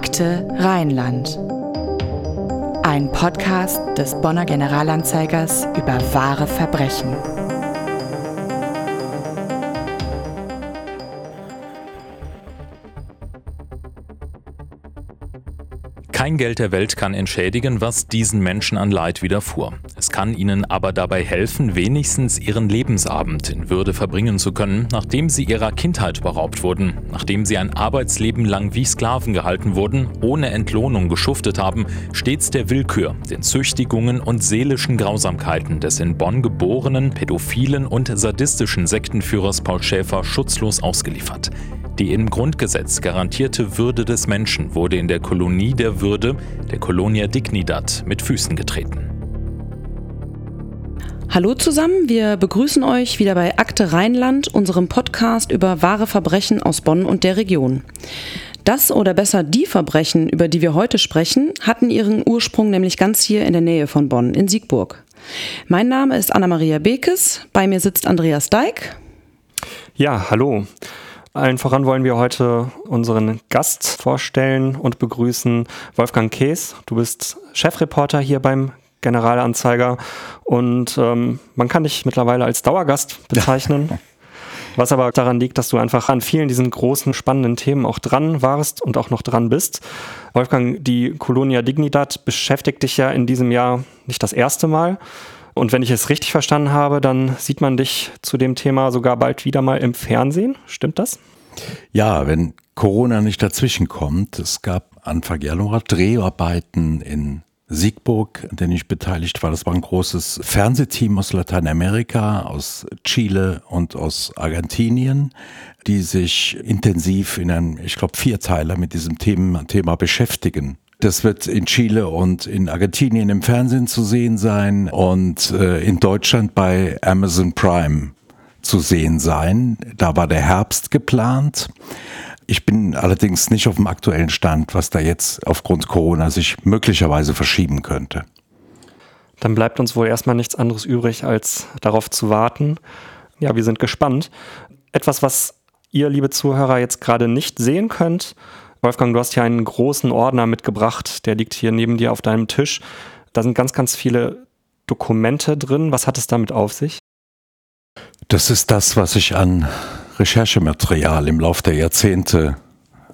Akte Rheinland. Ein Podcast des Bonner Generalanzeigers über wahre Verbrechen. Kein Geld der Welt kann entschädigen, was diesen Menschen an Leid widerfuhr. Kann ihnen aber dabei helfen, wenigstens ihren Lebensabend in Würde verbringen zu können, nachdem sie ihrer Kindheit beraubt wurden, nachdem sie ein Arbeitsleben lang wie Sklaven gehalten wurden, ohne Entlohnung geschuftet haben, stets der Willkür, den Züchtigungen und seelischen Grausamkeiten des in Bonn geborenen, pädophilen und sadistischen Sektenführers Paul Schäfer schutzlos ausgeliefert. Die im Grundgesetz garantierte Würde des Menschen wurde in der Kolonie der Würde, der Colonia Dignidad, mit Füßen getreten. Hallo zusammen, wir begrüßen euch wieder bei Akte Rheinland, unserem Podcast über wahre Verbrechen aus Bonn und der Region. Das oder besser die Verbrechen, über die wir heute sprechen, hatten ihren Ursprung nämlich ganz hier in der Nähe von Bonn, in Siegburg. Mein Name ist Anna-Maria Bekes, bei mir sitzt Andreas Deik. Ja, hallo. Allen voran wollen wir heute unseren Gast vorstellen und begrüßen, Wolfgang Kees. Du bist Chefreporter hier beim Generalanzeiger und ähm, man kann dich mittlerweile als Dauergast bezeichnen. Was aber daran liegt, dass du einfach an vielen diesen großen, spannenden Themen auch dran warst und auch noch dran bist. Wolfgang, die Colonia Dignidad beschäftigt dich ja in diesem Jahr nicht das erste Mal. Und wenn ich es richtig verstanden habe, dann sieht man dich zu dem Thema sogar bald wieder mal im Fernsehen. Stimmt das? Ja, wenn Corona nicht dazwischen kommt. Es gab Anfang Januar Dreharbeiten in Siegburg, an ich beteiligt war. Das war ein großes Fernsehteam aus Lateinamerika, aus Chile und aus Argentinien, die sich intensiv in einem, ich glaube, Vierteiler mit diesem Thema, Thema beschäftigen das wird in Chile und in Argentinien im Fernsehen zu sehen sein und äh, in Deutschland bei Amazon Prime zu sehen sein. Da war der Herbst geplant. Ich bin allerdings nicht auf dem aktuellen Stand, was da jetzt aufgrund Corona sich möglicherweise verschieben könnte. Dann bleibt uns wohl erstmal nichts anderes übrig, als darauf zu warten. Ja, wir sind gespannt. Etwas, was ihr, liebe Zuhörer, jetzt gerade nicht sehen könnt, Wolfgang, du hast hier einen großen Ordner mitgebracht, der liegt hier neben dir auf deinem Tisch. Da sind ganz, ganz viele Dokumente drin. Was hat es damit auf sich? Das ist das, was ich an Recherchematerial im Laufe der Jahrzehnte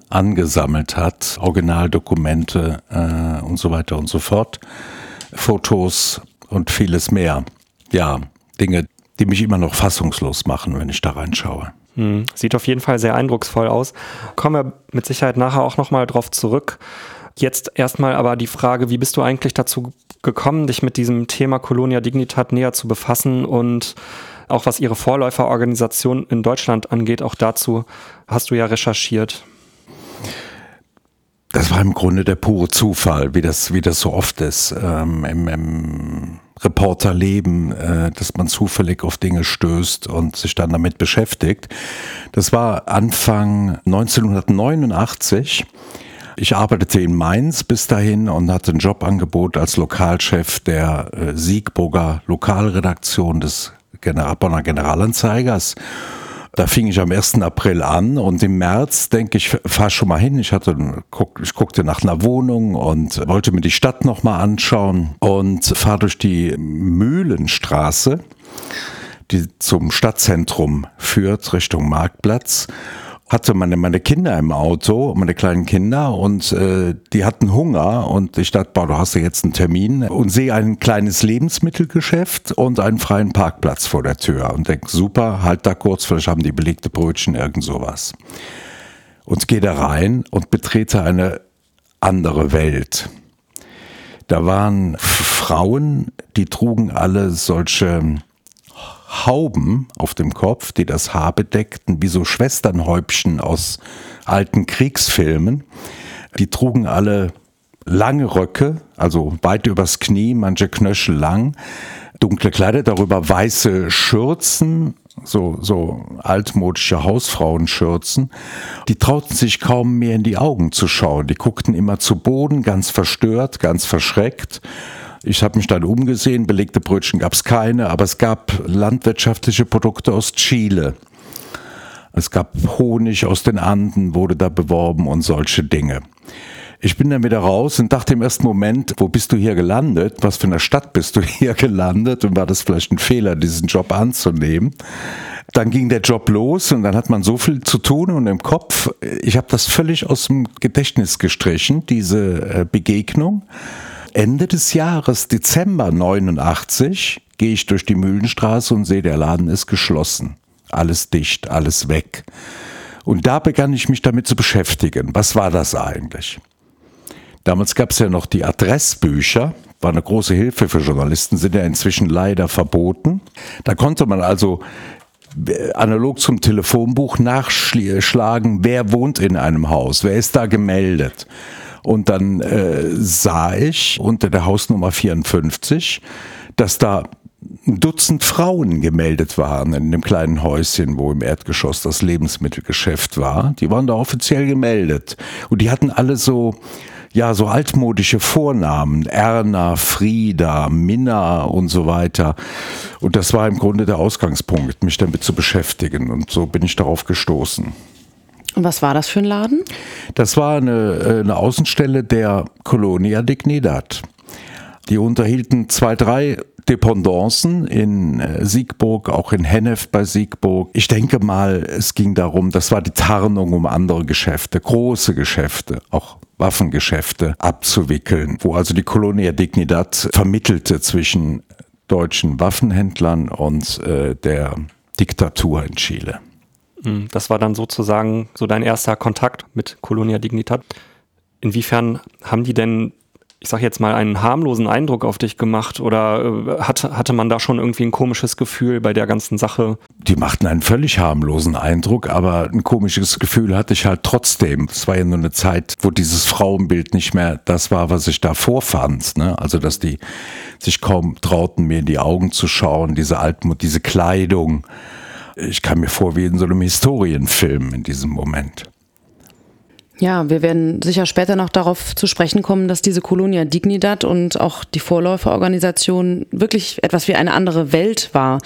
angesammelt hat. Originaldokumente äh, und so weiter und so fort. Fotos und vieles mehr. Ja, Dinge, die mich immer noch fassungslos machen, wenn ich da reinschaue. Hm, sieht auf jeden Fall sehr eindrucksvoll aus. Kommen wir mit Sicherheit nachher auch nochmal drauf zurück. Jetzt erstmal aber die Frage, wie bist du eigentlich dazu gekommen, dich mit diesem Thema Colonia Dignitat näher zu befassen und auch was ihre Vorläuferorganisation in Deutschland angeht, auch dazu hast du ja recherchiert. Das war im Grunde der pure Zufall, wie das, wie das so oft ist ähm, im, im Reporterleben, äh, dass man zufällig auf Dinge stößt und sich dann damit beschäftigt. Das war Anfang 1989. Ich arbeitete in Mainz bis dahin und hatte ein Jobangebot als Lokalchef der äh, Siegburger Lokalredaktion des Bonner Generalanzeigers. Da fing ich am 1. April an und im März denke ich, fahr schon mal hin. Ich hatte, ich guckte nach einer Wohnung und wollte mir die Stadt nochmal anschauen und fahr durch die Mühlenstraße, die zum Stadtzentrum führt, Richtung Marktplatz hatte meine, meine Kinder im Auto, meine kleinen Kinder, und äh, die hatten Hunger. Und ich dachte, boah, du hast ja jetzt einen Termin und sehe ein kleines Lebensmittelgeschäft und einen freien Parkplatz vor der Tür und denke, super, halt da kurz, vielleicht haben die belegte Brötchen, irgend sowas. Und gehe da rein und betrete eine andere Welt. Da waren Frauen, die trugen alle solche Hauben auf dem Kopf, die das Haar bedeckten, wie so Schwesternhäubchen aus alten Kriegsfilmen. Die trugen alle lange Röcke, also weit übers Knie, manche Knöchel lang, dunkle Kleider, darüber weiße Schürzen, so, so altmodische Hausfrauenschürzen. Die trauten sich kaum mehr in die Augen zu schauen. Die guckten immer zu Boden, ganz verstört, ganz verschreckt. Ich habe mich dann umgesehen, belegte Brötchen gab es keine, aber es gab landwirtschaftliche Produkte aus Chile. Es gab Honig aus den Anden, wurde da beworben und solche Dinge. Ich bin dann wieder raus und dachte im ersten Moment, wo bist du hier gelandet? Was für eine Stadt bist du hier gelandet? Und war das vielleicht ein Fehler, diesen Job anzunehmen? Dann ging der Job los und dann hat man so viel zu tun und im Kopf, ich habe das völlig aus dem Gedächtnis gestrichen, diese äh, Begegnung. Ende des Jahres, Dezember 89, gehe ich durch die Mühlenstraße und sehe, der Laden ist geschlossen. Alles dicht, alles weg. Und da begann ich mich damit zu beschäftigen. Was war das eigentlich? Damals gab es ja noch die Adressbücher, war eine große Hilfe für Journalisten, sind ja inzwischen leider verboten. Da konnte man also äh, analog zum Telefonbuch nachschlagen, wer wohnt in einem Haus, wer ist da gemeldet. Und dann äh, sah ich unter der Hausnummer 54, dass da ein Dutzend Frauen gemeldet waren in dem kleinen Häuschen, wo im Erdgeschoss das Lebensmittelgeschäft war. Die waren da offiziell gemeldet. Und die hatten alle so, ja, so altmodische Vornamen. Erna, Frieda, Minna und so weiter. Und das war im Grunde der Ausgangspunkt, mich damit zu beschäftigen. Und so bin ich darauf gestoßen. Und was war das für ein Laden? Das war eine, äh, eine Außenstelle der Colonia Dignidad. Die unterhielten zwei, drei Dependancen in äh, Siegburg, auch in Hennef bei Siegburg. Ich denke mal, es ging darum, das war die Tarnung um andere Geschäfte, große Geschäfte, auch Waffengeschäfte abzuwickeln, wo also die Colonia Dignidad vermittelte zwischen deutschen Waffenhändlern und äh, der Diktatur in Chile. Hm, das war dann sozusagen so dein erster Kontakt mit Colonia Dignidad. Inwiefern haben die denn ich sag jetzt mal, einen harmlosen Eindruck auf dich gemacht oder äh, hatte, hatte man da schon irgendwie ein komisches Gefühl bei der ganzen Sache? Die machten einen völlig harmlosen Eindruck, aber ein komisches Gefühl hatte ich halt trotzdem. Es war ja nur eine Zeit, wo dieses Frauenbild nicht mehr das war, was ich da vorfand. Ne? Also, dass die sich kaum trauten, mir in die Augen zu schauen, diese Altmut, diese Kleidung. Ich kam mir vor wie in so einem Historienfilm in diesem Moment. Ja, wir werden sicher später noch darauf zu sprechen kommen, dass diese Colonia Dignidad und auch die Vorläuferorganisation wirklich etwas wie eine andere Welt war.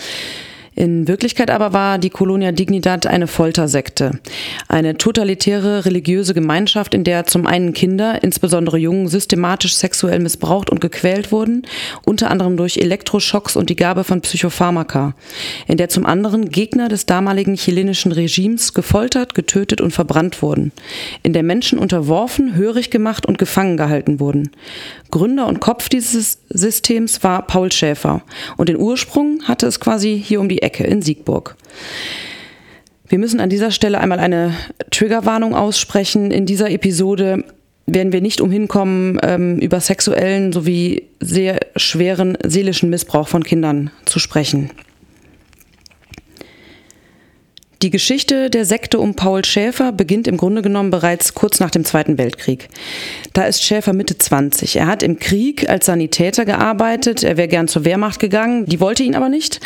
In Wirklichkeit aber war die Colonia Dignidad eine Foltersekte. Eine totalitäre religiöse Gemeinschaft, in der zum einen Kinder, insbesondere Jungen, systematisch sexuell missbraucht und gequält wurden, unter anderem durch Elektroschocks und die Gabe von Psychopharmaka. In der zum anderen Gegner des damaligen chilenischen Regimes gefoltert, getötet und verbrannt wurden. In der Menschen unterworfen, hörig gemacht und gefangen gehalten wurden. Gründer und Kopf dieses Systems war Paul Schäfer. Und den Ursprung hatte es quasi hier um die Ecke in Siegburg. Wir müssen an dieser Stelle einmal eine Triggerwarnung aussprechen. In dieser Episode werden wir nicht umhin kommen, ähm, über sexuellen sowie sehr schweren seelischen Missbrauch von Kindern zu sprechen. Die Geschichte der Sekte um Paul Schäfer beginnt im Grunde genommen bereits kurz nach dem Zweiten Weltkrieg. Da ist Schäfer Mitte 20. Er hat im Krieg als Sanitäter gearbeitet. Er wäre gern zur Wehrmacht gegangen. Die wollte ihn aber nicht.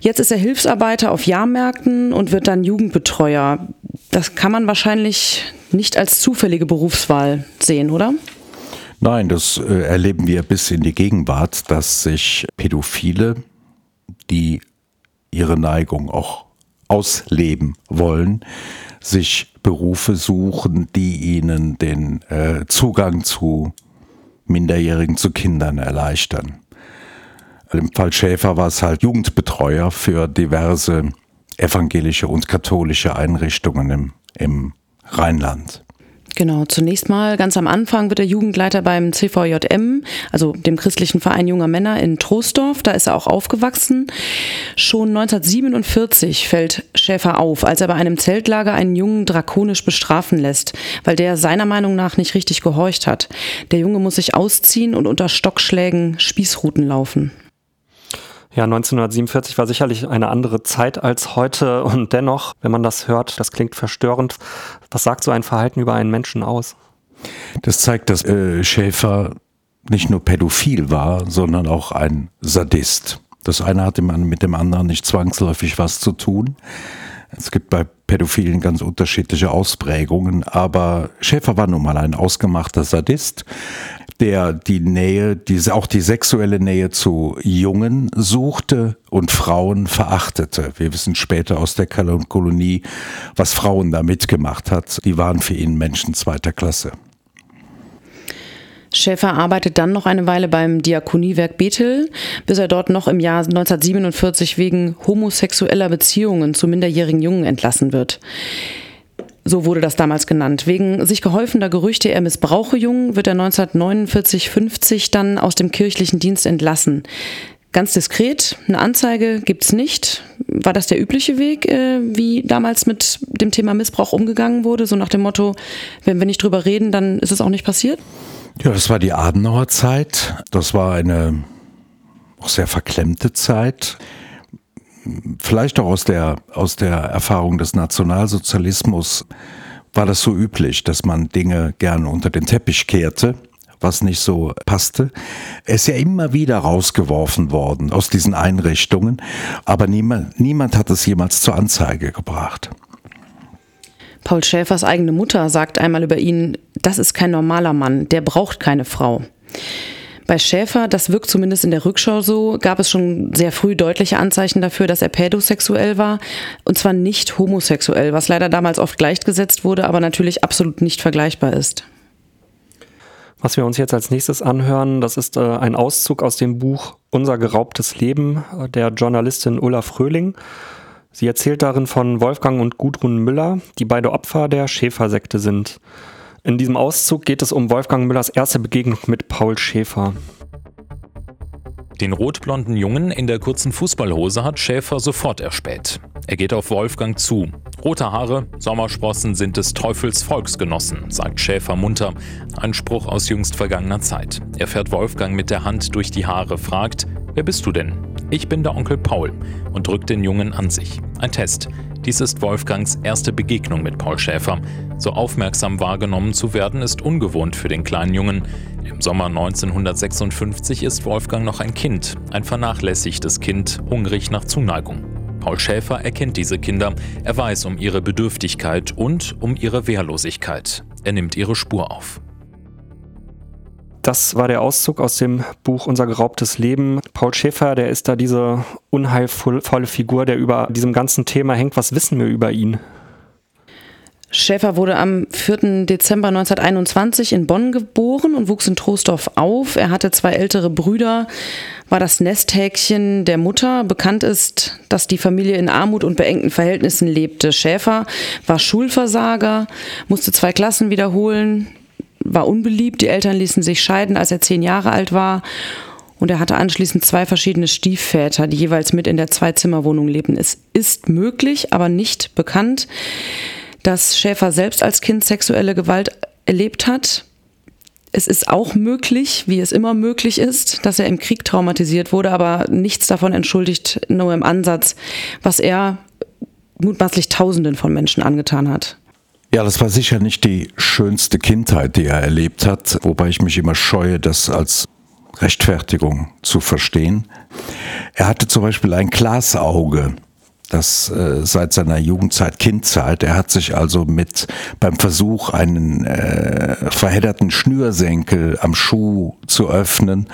Jetzt ist er Hilfsarbeiter auf Jahrmärkten und wird dann Jugendbetreuer. Das kann man wahrscheinlich nicht als zufällige Berufswahl sehen, oder? Nein, das äh, erleben wir bis in die Gegenwart, dass sich Pädophile, die ihre Neigung auch ausleben wollen, sich Berufe suchen, die ihnen den äh, Zugang zu Minderjährigen, zu Kindern erleichtern. Im Fall Schäfer war es halt Jugendbetreuer für diverse evangelische und katholische Einrichtungen im, im Rheinland. Genau, zunächst mal ganz am Anfang wird er Jugendleiter beim CVJM, also dem christlichen Verein junger Männer in Troisdorf. Da ist er auch aufgewachsen. Schon 1947 fällt Schäfer auf, als er bei einem Zeltlager einen Jungen drakonisch bestrafen lässt, weil der seiner Meinung nach nicht richtig gehorcht hat. Der Junge muss sich ausziehen und unter Stockschlägen Spießruten laufen. Ja, 1947 war sicherlich eine andere Zeit als heute und dennoch, wenn man das hört, das klingt verstörend. Was sagt so ein Verhalten über einen Menschen aus? Das zeigt, dass äh, Schäfer nicht nur pädophil war, sondern auch ein Sadist. Das eine hatte mit dem anderen nicht zwangsläufig was zu tun. Es gibt bei Pädophilen ganz unterschiedliche Ausprägungen, aber Schäfer war nun mal ein ausgemachter Sadist der die Nähe, diese, auch die sexuelle Nähe zu Jungen suchte und Frauen verachtete. Wir wissen später aus der Kolonie, was Frauen da mitgemacht hat. Die waren für ihn Menschen zweiter Klasse. Schäfer arbeitet dann noch eine Weile beim Diakoniewerk Bethel, bis er dort noch im Jahr 1947 wegen homosexueller Beziehungen zu minderjährigen Jungen entlassen wird. So wurde das damals genannt. Wegen sich gehäufender Gerüchte, er missbrauche Jungen, wird er 1949-50 dann aus dem kirchlichen Dienst entlassen. Ganz diskret, eine Anzeige gibt es nicht. War das der übliche Weg, äh, wie damals mit dem Thema Missbrauch umgegangen wurde? So nach dem Motto, wenn wir nicht drüber reden, dann ist es auch nicht passiert? Ja, das war die Adenauer Zeit. Das war eine auch sehr verklemmte Zeit vielleicht auch aus der, aus der Erfahrung des Nationalsozialismus war das so üblich, dass man Dinge gerne unter den Teppich kehrte was nicht so passte. Er ist ja immer wieder rausgeworfen worden aus diesen Einrichtungen, aber niemand, niemand hat es jemals zur Anzeige gebracht. Paul Schäfers eigene Mutter sagt einmal über ihn, das ist kein normaler Mann, der braucht keine Frau. Bei Schäfer, das wirkt zumindest in der Rückschau so, gab es schon sehr früh deutliche Anzeichen dafür, dass er pädosexuell war. Und zwar nicht homosexuell, was leider damals oft gleichgesetzt wurde, aber natürlich absolut nicht vergleichbar ist. Was wir uns jetzt als nächstes anhören, das ist äh, ein Auszug aus dem Buch Unser geraubtes Leben äh, der Journalistin Ulla Fröhling. Sie erzählt darin von Wolfgang und Gudrun Müller, die beide Opfer der Schäfersekte sind. In diesem Auszug geht es um Wolfgang Müllers erste Begegnung mit Paul Schäfer. Den rotblonden Jungen in der kurzen Fußballhose hat Schäfer sofort erspäht. Er geht auf Wolfgang zu. Rote Haare, Sommersprossen sind des Teufels Volksgenossen, sagt Schäfer munter. Ein Spruch aus jüngst vergangener Zeit. Er fährt Wolfgang mit der Hand durch die Haare, fragt, wer bist du denn? Ich bin der Onkel Paul und drückt den Jungen an sich. Ein Test. Dies ist Wolfgangs erste Begegnung mit Paul Schäfer. So aufmerksam wahrgenommen zu werden, ist ungewohnt für den kleinen Jungen. Im Sommer 1956 ist Wolfgang noch ein Kind, ein vernachlässigtes Kind, hungrig nach Zuneigung. Paul Schäfer erkennt diese Kinder, er weiß um ihre Bedürftigkeit und um ihre Wehrlosigkeit. Er nimmt ihre Spur auf. Das war der Auszug aus dem Buch Unser geraubtes Leben. Paul Schäfer, der ist da diese unheilvolle Figur, der über diesem ganzen Thema hängt. Was wissen wir über ihn? Schäfer wurde am 4. Dezember 1921 in Bonn geboren und wuchs in Troisdorf auf. Er hatte zwei ältere Brüder, war das Nesthäkchen der Mutter. Bekannt ist, dass die Familie in Armut und beengten Verhältnissen lebte. Schäfer war Schulversager, musste zwei Klassen wiederholen, war unbeliebt. Die Eltern ließen sich scheiden, als er zehn Jahre alt war. Und er hatte anschließend zwei verschiedene Stiefväter, die jeweils mit in der Zweizimmerwohnung lebten. Es ist möglich, aber nicht bekannt, dass Schäfer selbst als Kind sexuelle Gewalt erlebt hat. Es ist auch möglich, wie es immer möglich ist, dass er im Krieg traumatisiert wurde, aber nichts davon entschuldigt nur im Ansatz, was er mutmaßlich Tausenden von Menschen angetan hat. Ja, das war sicher nicht die schönste Kindheit, die er erlebt hat, wobei ich mich immer scheue, das als Rechtfertigung zu verstehen. Er hatte zum Beispiel ein Glasauge das äh, seit seiner Jugendzeit, Kindzeit. Er hat sich also mit beim Versuch, einen äh, verhedderten Schnürsenkel am Schuh zu öffnen,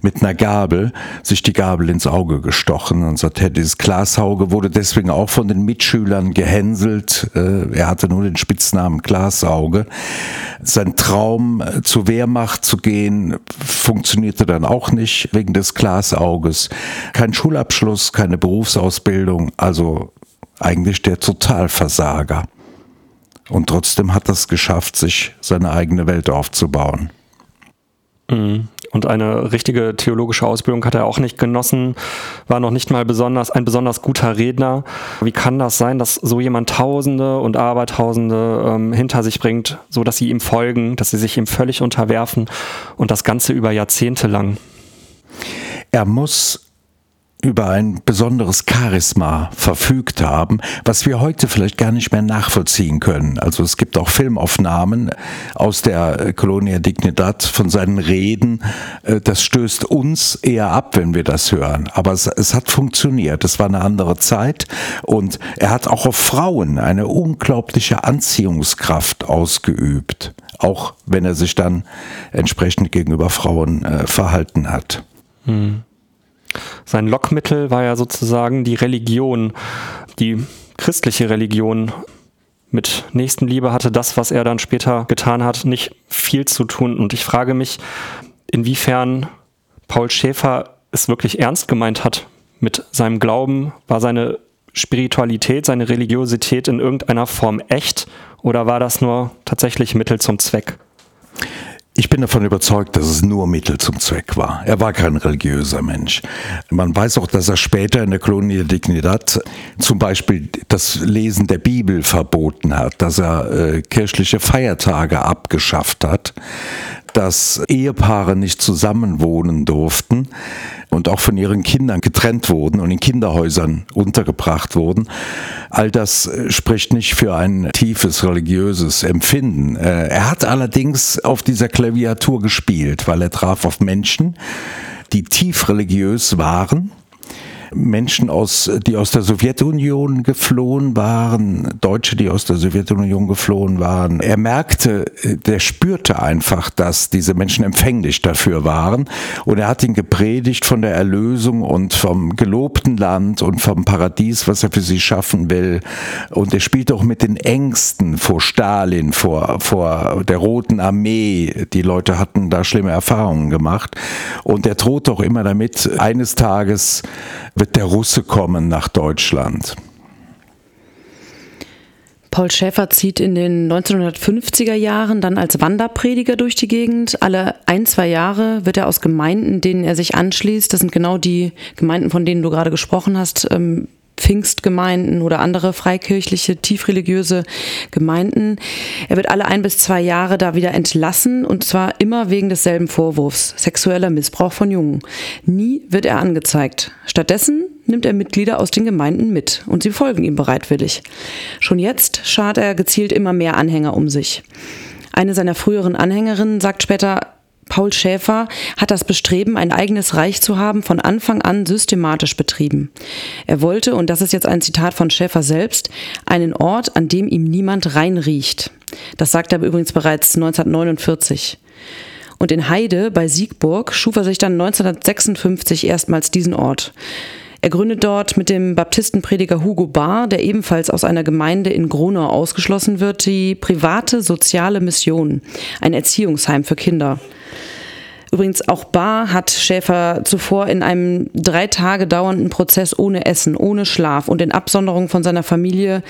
mit einer Gabel, sich die Gabel ins Auge gestochen. Und sagt, dieses Glasauge wurde deswegen auch von den Mitschülern gehänselt. Äh, er hatte nur den Spitznamen Glasauge. Sein Traum, äh, zur Wehrmacht zu gehen, funktionierte dann auch nicht wegen des Glasauges. Kein Schulabschluss, keine Berufsausbildung, also also eigentlich der Totalversager. Und trotzdem hat er es geschafft, sich seine eigene Welt aufzubauen. Mhm. Und eine richtige theologische Ausbildung hat er auch nicht genossen, war noch nicht mal besonders ein besonders guter Redner. Wie kann das sein, dass so jemand Tausende und Abertausende ähm, hinter sich bringt, so dass sie ihm folgen, dass sie sich ihm völlig unterwerfen und das Ganze über Jahrzehnte lang? Er muss über ein besonderes Charisma verfügt haben, was wir heute vielleicht gar nicht mehr nachvollziehen können. Also es gibt auch Filmaufnahmen aus der Colonia Dignidad von seinen Reden. Äh, das stößt uns eher ab, wenn wir das hören. Aber es, es hat funktioniert. Es war eine andere Zeit und er hat auch auf Frauen eine unglaubliche Anziehungskraft ausgeübt. Auch wenn er sich dann entsprechend gegenüber Frauen äh, verhalten hat. Hm. Sein Lockmittel war ja sozusagen die Religion, die christliche Religion. mit Nächstenliebe hatte das, was er dann später getan hat, nicht viel zu tun. Und ich frage mich, inwiefern Paul Schäfer es wirklich ernst gemeint hat mit seinem Glauben. War seine Spiritualität, seine Religiosität in irgendeiner Form echt oder war das nur tatsächlich Mittel zum Zweck? Ich bin davon überzeugt, dass es nur Mittel zum Zweck war. Er war kein religiöser Mensch. Man weiß auch, dass er später in der Colonia Dignidad zum Beispiel das Lesen der Bibel verboten hat, dass er äh, kirchliche Feiertage abgeschafft hat, dass Ehepaare nicht zusammenwohnen durften und auch von ihren Kindern getrennt wurden und in Kinderhäusern untergebracht wurden. All das äh, spricht nicht für ein tiefes religiöses Empfinden. Äh, er hat allerdings auf dieser Klaviatur gespielt, weil er traf auf Menschen, die tief religiös waren Menschen aus, die aus der Sowjetunion geflohen waren, Deutsche, die aus der Sowjetunion geflohen waren. Er merkte, der spürte einfach, dass diese Menschen empfänglich dafür waren. Und er hat ihn gepredigt von der Erlösung und vom gelobten Land und vom Paradies, was er für sie schaffen will. Und er spielt auch mit den Ängsten vor Stalin, vor, vor der Roten Armee. Die Leute hatten da schlimme Erfahrungen gemacht. Und er droht auch immer damit, eines Tages wird der Russe kommen nach Deutschland. Paul Schäfer zieht in den 1950er Jahren dann als Wanderprediger durch die Gegend. Alle ein, zwei Jahre wird er aus Gemeinden, denen er sich anschließt, das sind genau die Gemeinden, von denen du gerade gesprochen hast, ähm, Pfingstgemeinden oder andere freikirchliche, tiefreligiöse Gemeinden. Er wird alle ein bis zwei Jahre da wieder entlassen und zwar immer wegen desselben Vorwurfs, sexueller Missbrauch von Jungen. Nie wird er angezeigt. Stattdessen nimmt er Mitglieder aus den Gemeinden mit und sie folgen ihm bereitwillig. Schon jetzt schart er gezielt immer mehr Anhänger um sich. Eine seiner früheren Anhängerinnen sagt später, Paul Schäfer hat das Bestreben, ein eigenes Reich zu haben, von Anfang an systematisch betrieben. Er wollte, und das ist jetzt ein Zitat von Schäfer selbst, einen Ort, an dem ihm niemand reinriecht. Das sagt er übrigens bereits 1949. Und in Heide bei Siegburg schuf er sich dann 1956 erstmals diesen Ort. Er gründet dort mit dem Baptistenprediger Hugo Barr, der ebenfalls aus einer Gemeinde in Gronau ausgeschlossen wird, die private soziale Mission, ein Erziehungsheim für Kinder. Übrigens auch Barr hat Schäfer zuvor in einem drei Tage dauernden Prozess ohne Essen, ohne Schlaf und in Absonderung von seiner Familie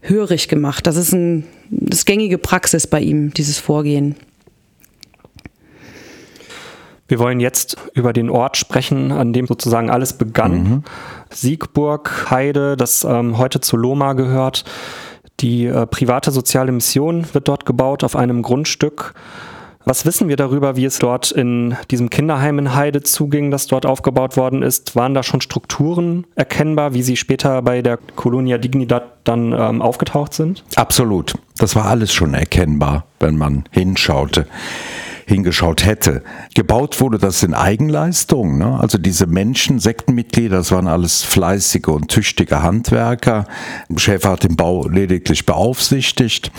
hörig gemacht. Das ist, ein, das gängige Praxis bei ihm, dieses Vorgehen. Wir wollen jetzt über den Ort sprechen, an dem sozusagen alles begann. Mhm. Siegburg, Heide, das ähm, heute zu Loma gehört. Die äh, private soziale Mission wird dort gebaut auf einem Grundstück. Was wissen wir darüber, wie es dort in diesem Kinderheim in Heide zuging, das dort aufgebaut worden ist? Waren da schon Strukturen erkennbar, wie sie später bei der Colonia Dignidad dann ähm, aufgetaucht sind? Absolut. Das war alles schon erkennbar, wenn man hinschaute hingeschaut hätte. Gebaut wurde das in Eigenleistung. Ne? Also diese Menschen, Sektenmitglieder, das waren alles fleißige und tüchtige Handwerker. Schäfer hat den Bau lediglich beaufsichtigt.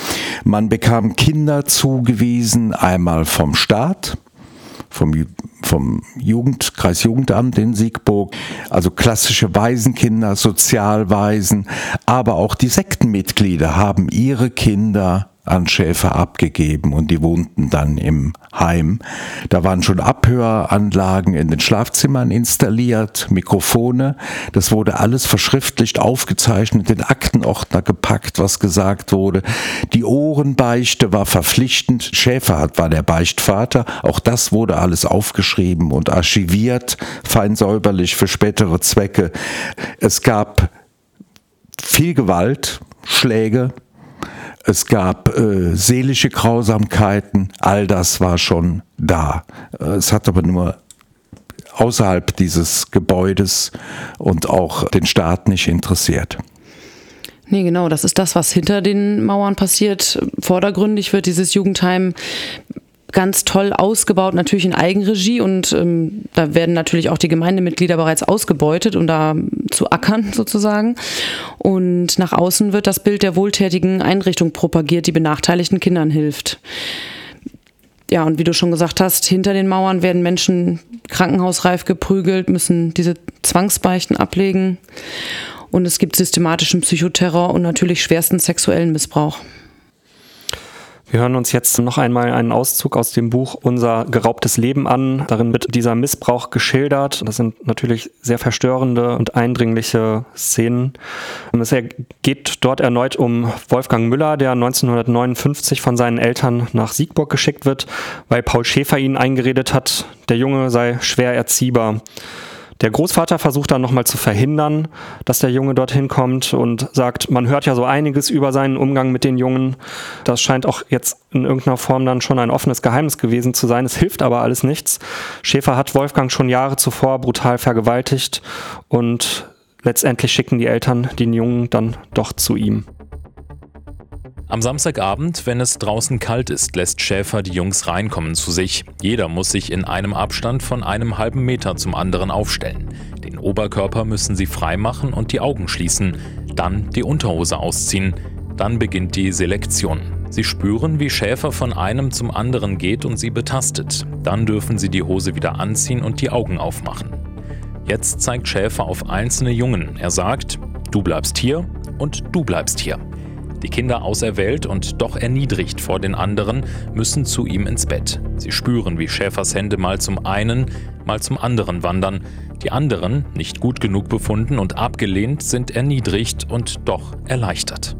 Man bekam Kinder zugewiesen, einmal vom Staat, vom, vom Jugend, Kreisjugendamt in Siegburg, also klassische Waisenkinder, Sozialwaisen, aber auch die Sektenmitglieder haben ihre Kinder an Schäfer abgegeben und die wohnten dann im Heim. Da waren schon Abhöranlagen in den Schlafzimmern installiert, Mikrofone. Das wurde alles verschriftlicht, aufgezeichnet, in Aktenordner gepackt, was gesagt wurde. Die Ohrenbeichte war verpflichtend. Schäfer war der Beichtvater. Auch das wurde alles aufgeschrieben und archiviert, fein säuberlich für spätere Zwecke. Es gab viel Gewalt, Schläge, es gab äh, seelische Grausamkeiten, all das war schon da. Äh, es hat aber nur außerhalb dieses Gebäudes und auch den Staat nicht interessiert. Nee, genau, das ist das, was hinter den Mauern passiert. Vordergründig wird dieses Jugendheim ganz toll ausgebaut, natürlich in Eigenregie und ähm, da werden natürlich auch die Gemeindemitglieder bereits ausgebeutet, um da zu ackern sozusagen. Und nach außen wird das Bild der wohltätigen Einrichtung propagiert, die benachteiligten Kindern hilft. Ja, und wie du schon gesagt hast, hinter den Mauern werden Menschen krankenhausreif geprügelt, müssen diese Zwangsbeichten ablegen. und es gibt systematischen Psychoterror und natürlich schwersten sexuellen Missbrauch. Wir hören uns jetzt noch einmal einen Auszug aus dem Buch Unser geraubtes Leben an. Darin wird dieser Missbrauch geschildert. Das sind natürlich sehr verstörende und eindringliche Szenen. Es geht dort erneut um Wolfgang Müller, der 1959 von seinen Eltern nach Siegburg geschickt wird, weil Paul Schäfer ihn eingeredet hat, der Junge sei schwer erziehbar. Der Großvater versucht dann nochmal zu verhindern, dass der Junge dorthin kommt und sagt, man hört ja so einiges über seinen Umgang mit den Jungen. Das scheint auch jetzt in irgendeiner Form dann schon ein offenes Geheimnis gewesen zu sein. Es hilft aber alles nichts. Schäfer hat Wolfgang schon Jahre zuvor brutal vergewaltigt und letztendlich schicken die Eltern den Jungen dann doch zu ihm. Am Samstagabend, wenn es draußen kalt ist, lässt Schäfer die Jungs reinkommen zu sich. Jeder muss sich in einem Abstand von einem halben Meter zum anderen aufstellen. Den Oberkörper müssen sie freimachen und die Augen schließen, dann die Unterhose ausziehen. Dann beginnt die Selektion. Sie spüren, wie Schäfer von einem zum anderen geht und sie betastet. Dann dürfen sie die Hose wieder anziehen und die Augen aufmachen. Jetzt zeigt Schäfer auf einzelne Jungen. Er sagt, du bleibst hier und du bleibst hier. Die Kinder auserwählt und doch erniedrigt vor den anderen müssen zu ihm ins Bett. Sie spüren, wie Schäfers Hände mal zum einen, mal zum anderen wandern. Die anderen, nicht gut genug befunden und abgelehnt, sind erniedrigt und doch erleichtert.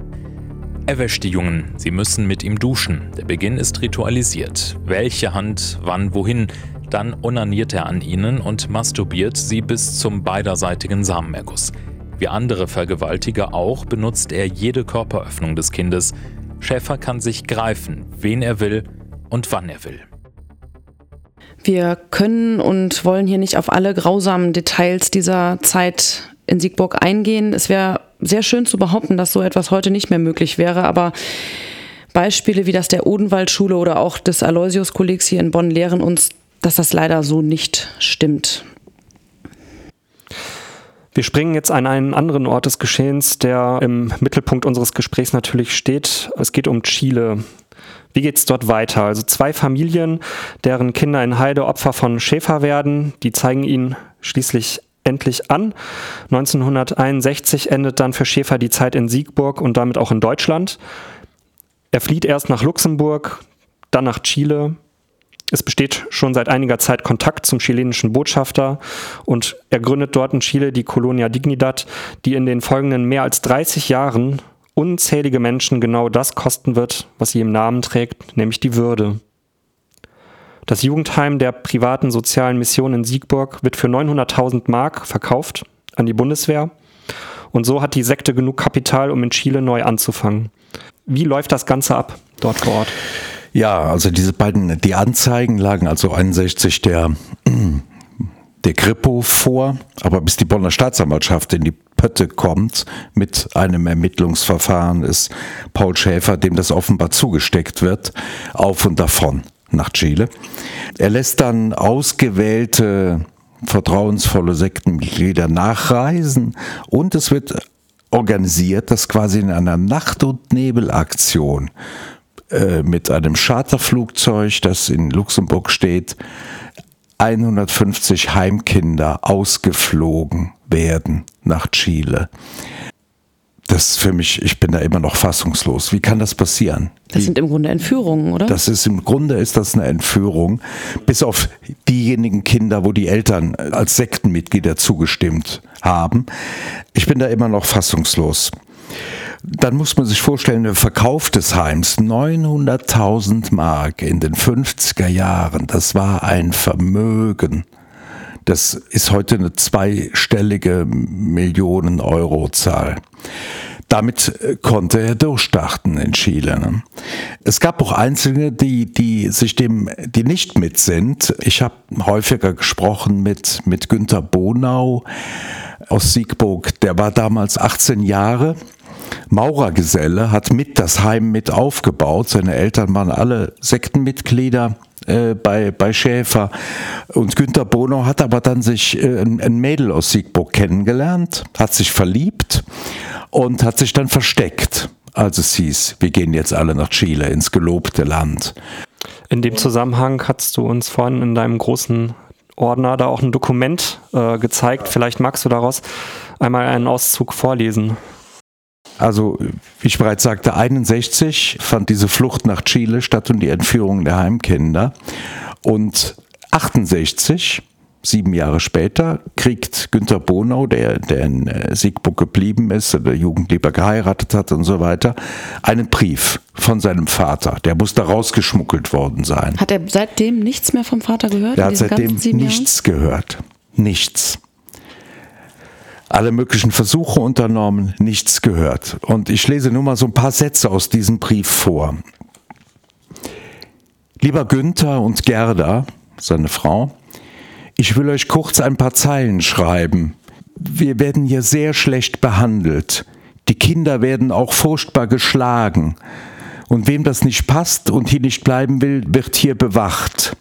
Er wäscht die Jungen, sie müssen mit ihm duschen. Der Beginn ist ritualisiert. Welche Hand, wann, wohin, dann onaniert er an ihnen und masturbiert sie bis zum beiderseitigen Samenerguss. Wie andere Vergewaltiger auch benutzt er jede Körperöffnung des Kindes. Schäfer kann sich greifen, wen er will und wann er will. Wir können und wollen hier nicht auf alle grausamen Details dieser Zeit in Siegburg eingehen. Es wäre sehr schön zu behaupten, dass so etwas heute nicht mehr möglich wäre, aber Beispiele wie das der Odenwaldschule oder auch des Aloysius-Kollegs hier in Bonn lehren uns, dass das leider so nicht stimmt. Wir springen jetzt an einen anderen Ort des Geschehens, der im Mittelpunkt unseres Gesprächs natürlich steht. Es geht um Chile. Wie geht es dort weiter? Also zwei Familien, deren Kinder in Heide Opfer von Schäfer werden, die zeigen ihn schließlich endlich an. 1961 endet dann für Schäfer die Zeit in Siegburg und damit auch in Deutschland. Er flieht erst nach Luxemburg, dann nach Chile, es besteht schon seit einiger Zeit Kontakt zum chilenischen Botschafter und er gründet dort in Chile die Colonia Dignidad, die in den folgenden mehr als 30 Jahren unzählige Menschen genau das kosten wird, was sie im Namen trägt, nämlich die Würde. Das Jugendheim der privaten sozialen Mission in Siegburg wird für 900.000 Mark verkauft an die Bundeswehr und so hat die Sekte genug Kapital, um in Chile neu anzufangen. Wie läuft das Ganze ab dort vor Ort? Ja, also diese beiden, die Anzeigen lagen also 61 der, der Kripo vor, aber bis die Bonner Staatsanwaltschaft in die Pötte kommt mit einem Ermittlungsverfahren, ist Paul Schäfer, dem das offenbar zugesteckt wird, auf und davon nach Chile. Er lässt dann ausgewählte vertrauensvolle Sektenmitglieder nachreisen und es wird organisiert, dass quasi in einer Nacht- und Nebelaktion äh, mit einem Charterflugzeug, das in Luxemburg steht, 150 Heimkinder ausgeflogen werden nach Chile. Das ist für mich, ich bin da immer noch fassungslos. Wie kann das passieren? Das sind im Grunde Entführungen, oder? Das ist im Grunde ist das eine Entführung, bis auf diejenigen Kinder, wo die Eltern als Sektenmitglieder zugestimmt haben. Ich bin da immer noch fassungslos. Dann muss man sich vorstellen, der Verkauf des Heims 900.000 Mark in den 50er Jahren, das war ein Vermögen. Das ist heute eine zweistellige Millionen Euro Zahl. Damit äh, konnte er durchstarten in Chile. Ne? Es gab auch Einzelne, die, die sich dem, die nicht mit sind. Ich habe häufiger gesprochen mit, mit Günter Bonau aus Siegburg. Der war damals 18 Jahre Maurergeselle, hat mit das Heim mit aufgebaut. Seine Eltern waren alle Sektenmitglieder äh, bei, bei Schäfer. Und Günter Bono hat aber dann sich äh, ein, ein Mädel aus Siegburg kennengelernt, hat sich verliebt und hat sich dann versteckt, als es hieß, wir gehen jetzt alle nach Chile, ins gelobte Land. In dem Zusammenhang hast du uns vorhin in deinem großen Ordner da auch ein Dokument äh, gezeigt. Vielleicht magst du daraus einmal einen Auszug vorlesen. Also, wie ich bereits sagte, 61 fand diese Flucht nach Chile statt und die Entführung der Heimkinder. Und 68 sieben Jahre später kriegt Günter Bonau, der, der in äh, Siegburg geblieben ist, der Jugend lieber geheiratet hat und so weiter, einen Brief von seinem Vater. Der muss da rausgeschmuggelt worden sein. Hat er seitdem nichts mehr vom Vater gehört? Er hat seitdem nichts Jahren? gehört. Nichts. Alle möglichen Versuche unternommen, nichts gehört. Und ich lese nur mal so ein paar Sätze aus diesem Brief vor. Lieber Günther und Gerda, seine Frau, ich will euch kurz ein paar Zeilen schreiben. Wir werden hier sehr schlecht behandelt. Die Kinder werden auch furchtbar geschlagen. Und wem das nicht passt und hier nicht bleiben will, wird hier bewacht.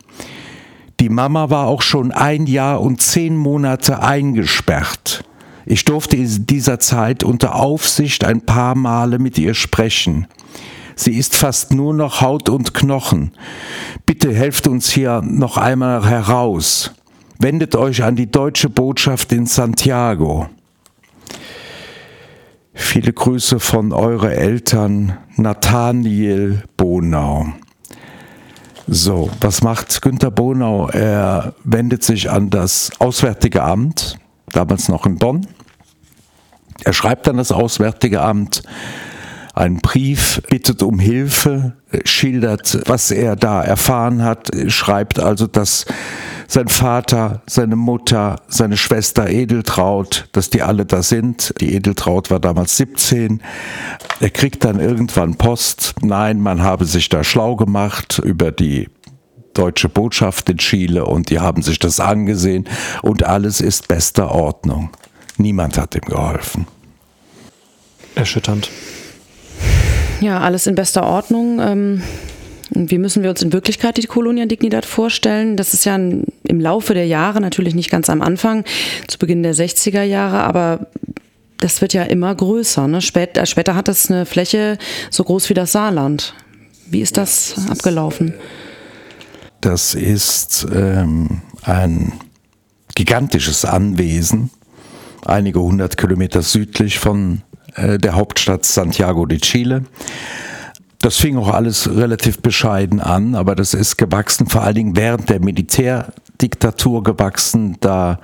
Die Mama war auch schon ein Jahr und zehn Monate eingesperrt. Ich durfte in dieser Zeit unter Aufsicht ein paar Male mit ihr sprechen. Sie ist fast nur noch Haut und Knochen. Bitte helft uns hier noch einmal heraus wendet euch an die deutsche Botschaft in Santiago. Viele Grüße von euren Eltern Nathaniel Bonau. So, was macht Günter Bonau? Er wendet sich an das Auswärtige Amt, damals noch in Bonn. Er schreibt an das Auswärtige Amt einen Brief, bittet um Hilfe, schildert, was er da erfahren hat, schreibt also, dass sein Vater, seine Mutter, seine Schwester Edeltraut, dass die alle da sind. Die Edeltraut war damals 17. Er kriegt dann irgendwann Post. Nein, man habe sich da schlau gemacht über die deutsche Botschaft in Chile und die haben sich das angesehen und alles ist bester Ordnung. Niemand hat ihm geholfen. Erschütternd. Ja, alles in bester Ordnung. Ähm, wie müssen wir uns in Wirklichkeit die Colonia Dignidad vorstellen? Das ist ja im Laufe der Jahre, natürlich nicht ganz am Anfang, zu Beginn der 60er Jahre, aber das wird ja immer größer. Ne? Spät, äh, später hat es eine Fläche so groß wie das Saarland. Wie ist das abgelaufen? Das ist ähm, ein gigantisches Anwesen, einige hundert Kilometer südlich von äh, der Hauptstadt Santiago de Chile. Das fing auch alles relativ bescheiden an, aber das ist gewachsen, vor allen Dingen während der Militärdiktatur gewachsen. Da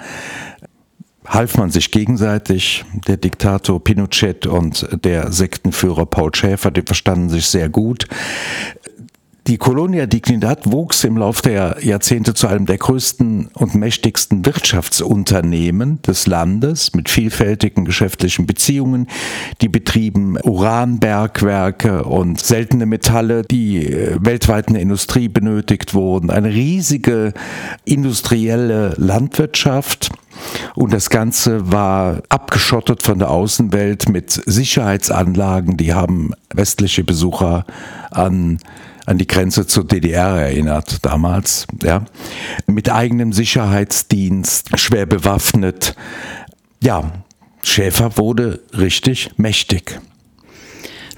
half man sich gegenseitig. Der Diktator Pinochet und der Sektenführer Paul Schäfer, die verstanden sich sehr gut. Die Colonia Dignidad wuchs im Laufe der Jahrzehnte zu einem der größten und mächtigsten Wirtschaftsunternehmen des Landes mit vielfältigen geschäftlichen Beziehungen. Die betrieben Uranbergwerke und seltene Metalle, die äh, weltweit in der Industrie benötigt wurden. Eine riesige industrielle Landwirtschaft. Und das Ganze war abgeschottet von der Außenwelt mit Sicherheitsanlagen, die haben westliche Besucher an an die Grenze zur DDR erinnert damals, ja, mit eigenem Sicherheitsdienst, schwer bewaffnet. Ja, Schäfer wurde richtig mächtig.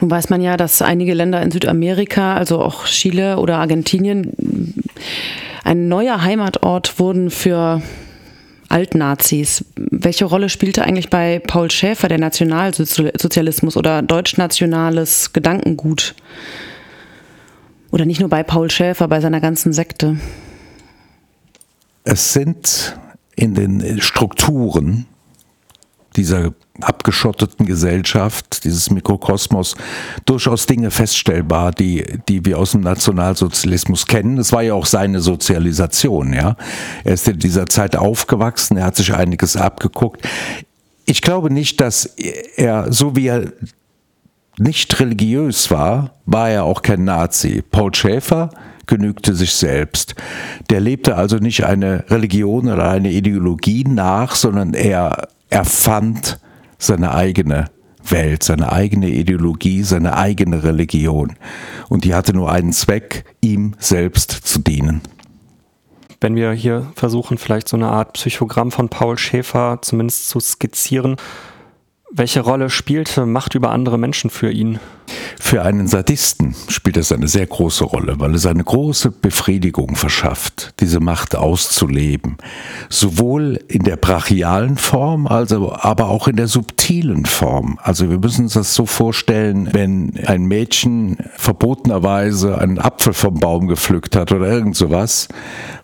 Nun weiß man ja, dass einige Länder in Südamerika, also auch Chile oder Argentinien, ein neuer Heimatort wurden für Altnazis. Welche Rolle spielte eigentlich bei Paul Schäfer der Nationalsozialismus oder deutschnationales Gedankengut? Oder nicht nur bei Paul Schäfer, bei seiner ganzen Sekte? Es sind in den Strukturen dieser abgeschotteten Gesellschaft, dieses Mikrokosmos, durchaus Dinge feststellbar, die, die wir aus dem Nationalsozialismus kennen. Es war ja auch seine Sozialisation, ja. Er ist in dieser Zeit aufgewachsen, er hat sich einiges abgeguckt. Ich glaube nicht, dass er, so wie er nicht religiös war, war er auch kein Nazi. Paul Schäfer genügte sich selbst. Der lebte also nicht eine Religion oder eine Ideologie nach, sondern er erfand seine eigene Welt, seine eigene Ideologie, seine eigene Religion. Und die hatte nur einen Zweck, ihm selbst zu dienen. Wenn wir hier versuchen, vielleicht so eine Art Psychogramm von Paul Schäfer zumindest zu skizzieren, Welche Rolle spielte Macht über andere Menschen für ihn? Für einen Sadisten spielt das eine sehr große Rolle, weil es eine große Befriedigung verschafft, diese Macht auszuleben. Sowohl in der brachialen Form, also aber auch in der subtilen Form. Also wir müssen uns das so vorstellen, wenn ein Mädchen verbotenerweise einen Apfel vom Baum gepflückt hat oder irgend sowas,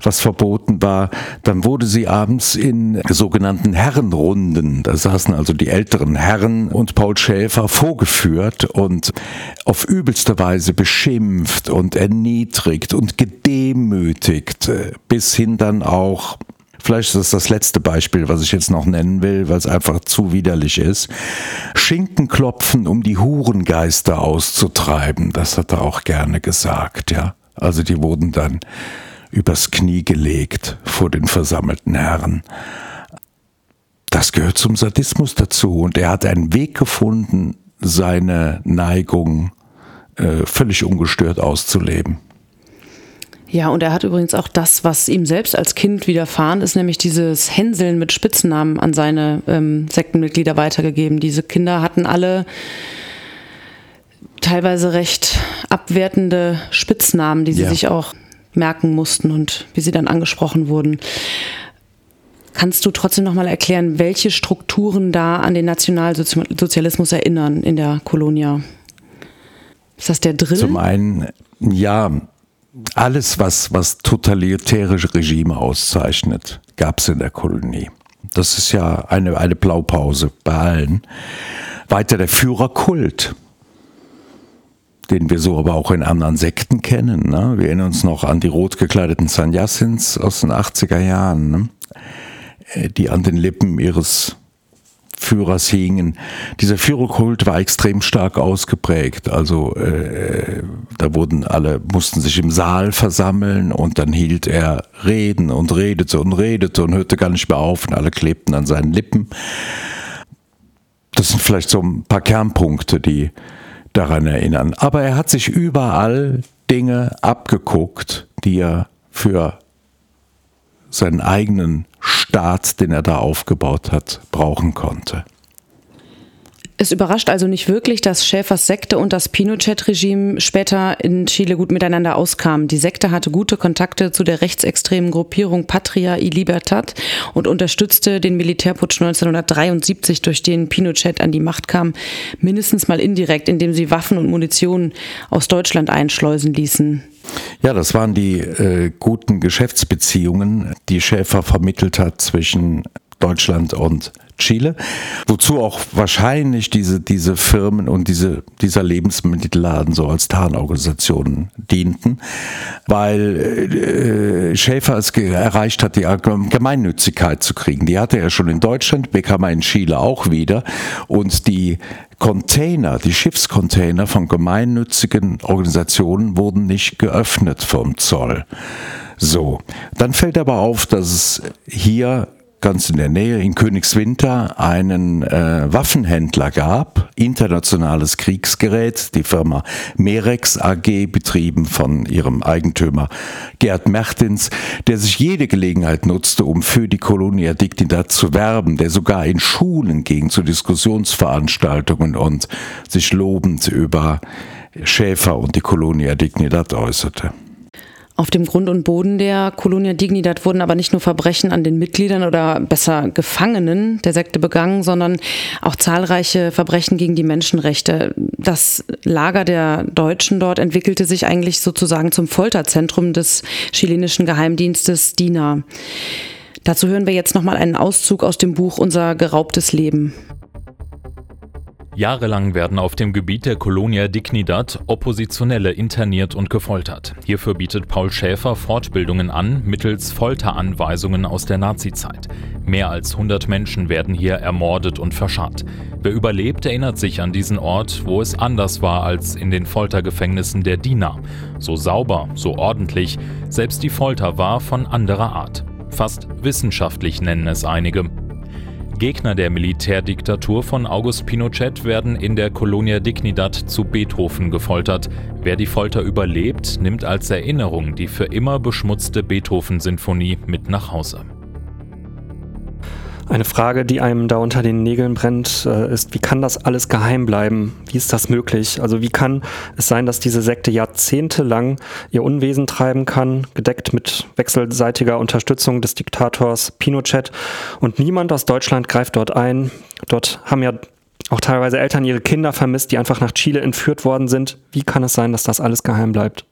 was verboten war, dann wurde sie abends in sogenannten Herrenrunden, da saßen also die älteren Herren und Paul Schäfer vorgeführt und auf übelste Weise beschimpft und erniedrigt und gedemütigt, äh, bis hin dann auch Vielleicht ist das das letzte Beispiel, was ich jetzt noch nennen will, weil es einfach zu widerlich ist. Schinkenklopfen, um die Hurengeister auszutreiben, das hat er auch gerne gesagt, ja. Also die wurden dann übers Knie gelegt vor den versammelten Herren. Das gehört zum Sadismus dazu und er hat einen Weg gefunden, seine Neigung äh, völlig ungestört auszuleben. Ja, und er hat übrigens auch das, was ihm selbst als Kind widerfahren ist, nämlich dieses Hänseln mit Spitzennamen an seine ähm, Sektenmitglieder weitergegeben. Diese Kinder hatten alle teilweise recht abwertende Spitznamen, die sie ja. sich auch merken mussten und wie sie dann angesprochen wurden. Kannst du trotzdem nochmal erklären, welche Strukturen da an den Nationalsozialismus erinnern in der Kolonia? Ist das der Drill? Zum einen, ja, alles, was, was totalitäre Regime auszeichnet, gab es in der Kolonie. Das ist ja eine, eine Blaupause bei allen. Weiter der Führerkult, den wir so aber auch in anderen Sekten kennen. Ne? Wir erinnern uns noch an die rot gekleideten Sanyasins aus den 80er Jahren. Ne? Äh, die an den Lippen ihres Führers hingen. Dieser Führerkult war extrem stark ausgeprägt. Also äh, da wurden alle, mussten sich im Saal versammeln und dann hielt er Reden und redete und redete und hörte gar nicht mehr auf und alle klebten an seinen Lippen. Das sind vielleicht so ein paar Kernpunkte, die daran erinnern. Aber er hat sich überall Dinge abgeguckt, die er für seinen eigenen Staat, den er da aufgebaut hat, brauchen konnte. Es überrascht also nicht wirklich, dass Schäfers Sekte und das Pinochet-Regime später in Chile gut miteinander auskamen. Die Sekte hatte gute Kontakte zu der rechtsextremen Gruppierung Patria y Libertad und unterstützte den Militärputsch 1973, durch den Pinochet an die Macht kam, mindestens mal indirekt, indem sie Waffen und Munition aus Deutschland einschleusen ließen. Ja, das waren die äh, guten Geschäftsbeziehungen, die Schäfer vermittelt hat zwischen Deutschland und Chile, wozu auch wahrscheinlich diese, diese Firmen und diese, dieser Lebensmittelladen so als Tarnorganisationen dienten, weil äh, Schäfer es erreicht hat, die Gemeinnützigkeit zu kriegen. Die hatte er schon in Deutschland, bekam er in Chile auch wieder und die Container, die Schiffscontainer von gemeinnützigen Organisationen wurden nicht geöffnet vom Zoll. So, dann fällt aber auf, dass es hier ganz in der Nähe in Königswinter einen äh, Waffenhändler gab, internationales Kriegsgerät, die Firma Merex AG, betrieben von ihrem Eigentümer Gerd Mertens, der sich jede Gelegenheit nutzte, um für die Colonia Dignidad zu werben, der sogar in Schulen ging zu Diskussionsveranstaltungen und sich lobend über Schäfer und die Colonia Dignidad äußerte. Auf dem Grund und Boden der Colonia Dignidad wurden aber nicht nur Verbrechen an den Mitgliedern oder besser Gefangenen der Sekte begangen, sondern auch zahlreiche Verbrechen gegen die Menschenrechte. Das Lager der Deutschen dort entwickelte sich eigentlich sozusagen zum Folterzentrum des chilenischen Geheimdienstes DINA. Dazu hören wir jetzt nochmal einen Auszug aus dem Buch Unser geraubtes Leben. Jahrelang werden auf dem Gebiet der Colonia Dignidad Oppositionelle interniert und gefoltert. Hierfür bietet Paul Schäfer Fortbildungen an, mittels Folteranweisungen aus der Nazizeit. Mehr als 100 Menschen werden hier ermordet und verscharrt. Wer überlebt, erinnert sich an diesen Ort, wo es anders war als in den Foltergefängnissen der Diener. So sauber, so ordentlich, selbst die Folter war von anderer Art. Fast wissenschaftlich nennen es einige. Gegner der Militärdiktatur von August Pinochet werden in der Colonia Dignidad zu Beethoven gefoltert. Wer die Folter überlebt, nimmt als Erinnerung die für immer beschmutzte Beethoven-Sinfonie mit nach Hause. Eine Frage, die einem da unter den Nägeln brennt, äh, ist, wie kann das alles geheim bleiben? Wie ist das möglich? Also wie kann es sein, dass diese Sekte jahrzehntelang ihr Unwesen treiben kann, gedeckt mit wechselseitiger Unterstützung des Diktators Pinochet und niemand aus Deutschland greift dort ein? Dort haben ja auch teilweise Eltern ihre Kinder vermisst, die einfach nach Chile entführt worden sind. Wie kann es sein, dass das alles geheim bleibt?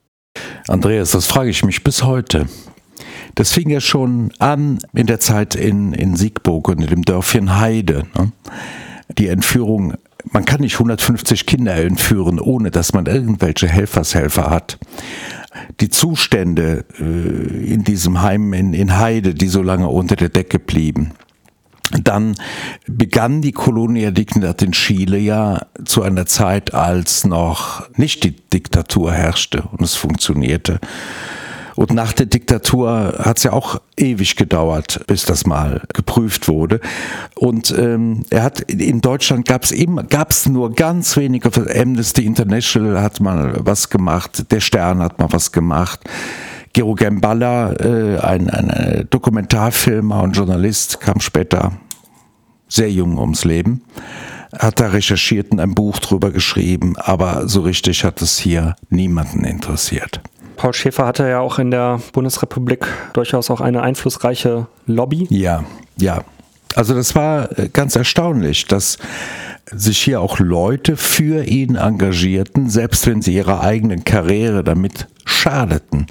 Andreas, das frage ich mich bis heute. Das fing ja schon an in der Zeit in, in Siegburg und in dem Dörfchen Heide. Ne? Die Entführung, man kann nicht 150 Kinder entführen, ohne dass man irgendwelche Helfershelfer hat. Die Zustände äh, in diesem Heim in, in Heide, die so lange unter der Decke blieben, dann begann die Colonia Dignidad in Chile ja zu einer Zeit, als noch nicht die Diktatur herrschte und es funktionierte. Und nach der Diktatur hat es ja auch ewig gedauert, bis das mal geprüft wurde. Und ähm, er hat in Deutschland gab es immer gab's nur ganz wenige. Amnesty International hat mal was gemacht, der Stern hat mal was gemacht. Gero Gemballa, äh, ein, ein Dokumentarfilmer und Journalist, kam später sehr jung ums Leben hat da recherchiert und ein Buch drüber geschrieben, aber so richtig hat es hier niemanden interessiert. Paul Schäfer hatte ja auch in der Bundesrepublik durchaus auch eine einflussreiche Lobby. Ja, ja. Also das war äh, ganz erstaunlich, dass sich hier auch Leute für ihn engagierten, selbst wenn sie ihrer eigenen Karriere damit schadeten.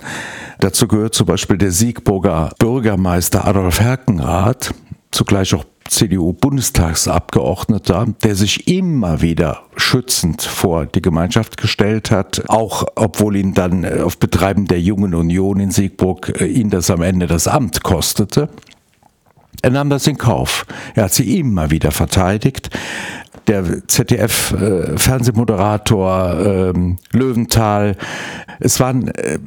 Dazu gehört zum Beispiel der Siegburger Bürgermeister Adolf Herkenrath, zugleich auch CDU-Bundestagsabgeordneter, der sich immer wieder schützend vor die Gemeinschaft gestellt hat, auch obwohl ihn dann äh, auf Betreiben der Jungen Union in Siegburg äh, ihn das am Ende das Amt kostete. Er nahm das in Kauf. Er hat sie immer wieder verteidigt. Der ZDF-Fernsehmoderator äh, ähm, Löwenthal. Es waren äh,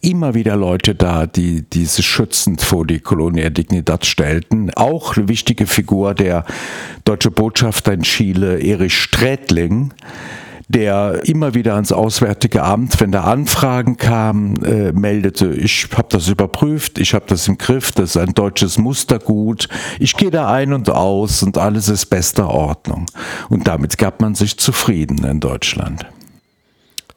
immer wieder Leute da, die diese schützend vor die Colonia Dignidad stellten. Auch eine wichtige Figur der deutsche Botschafter in Chile, Erich Strätling, der immer wieder ans Auswärtige Amt, wenn da Anfragen kamen, äh, meldete, ich habe das überprüft, ich habe das im Griff, das ist ein deutsches Mustergut, ich gehe da ein und aus und alles ist bester Ordnung. Und damit gab man sich zufrieden in Deutschland.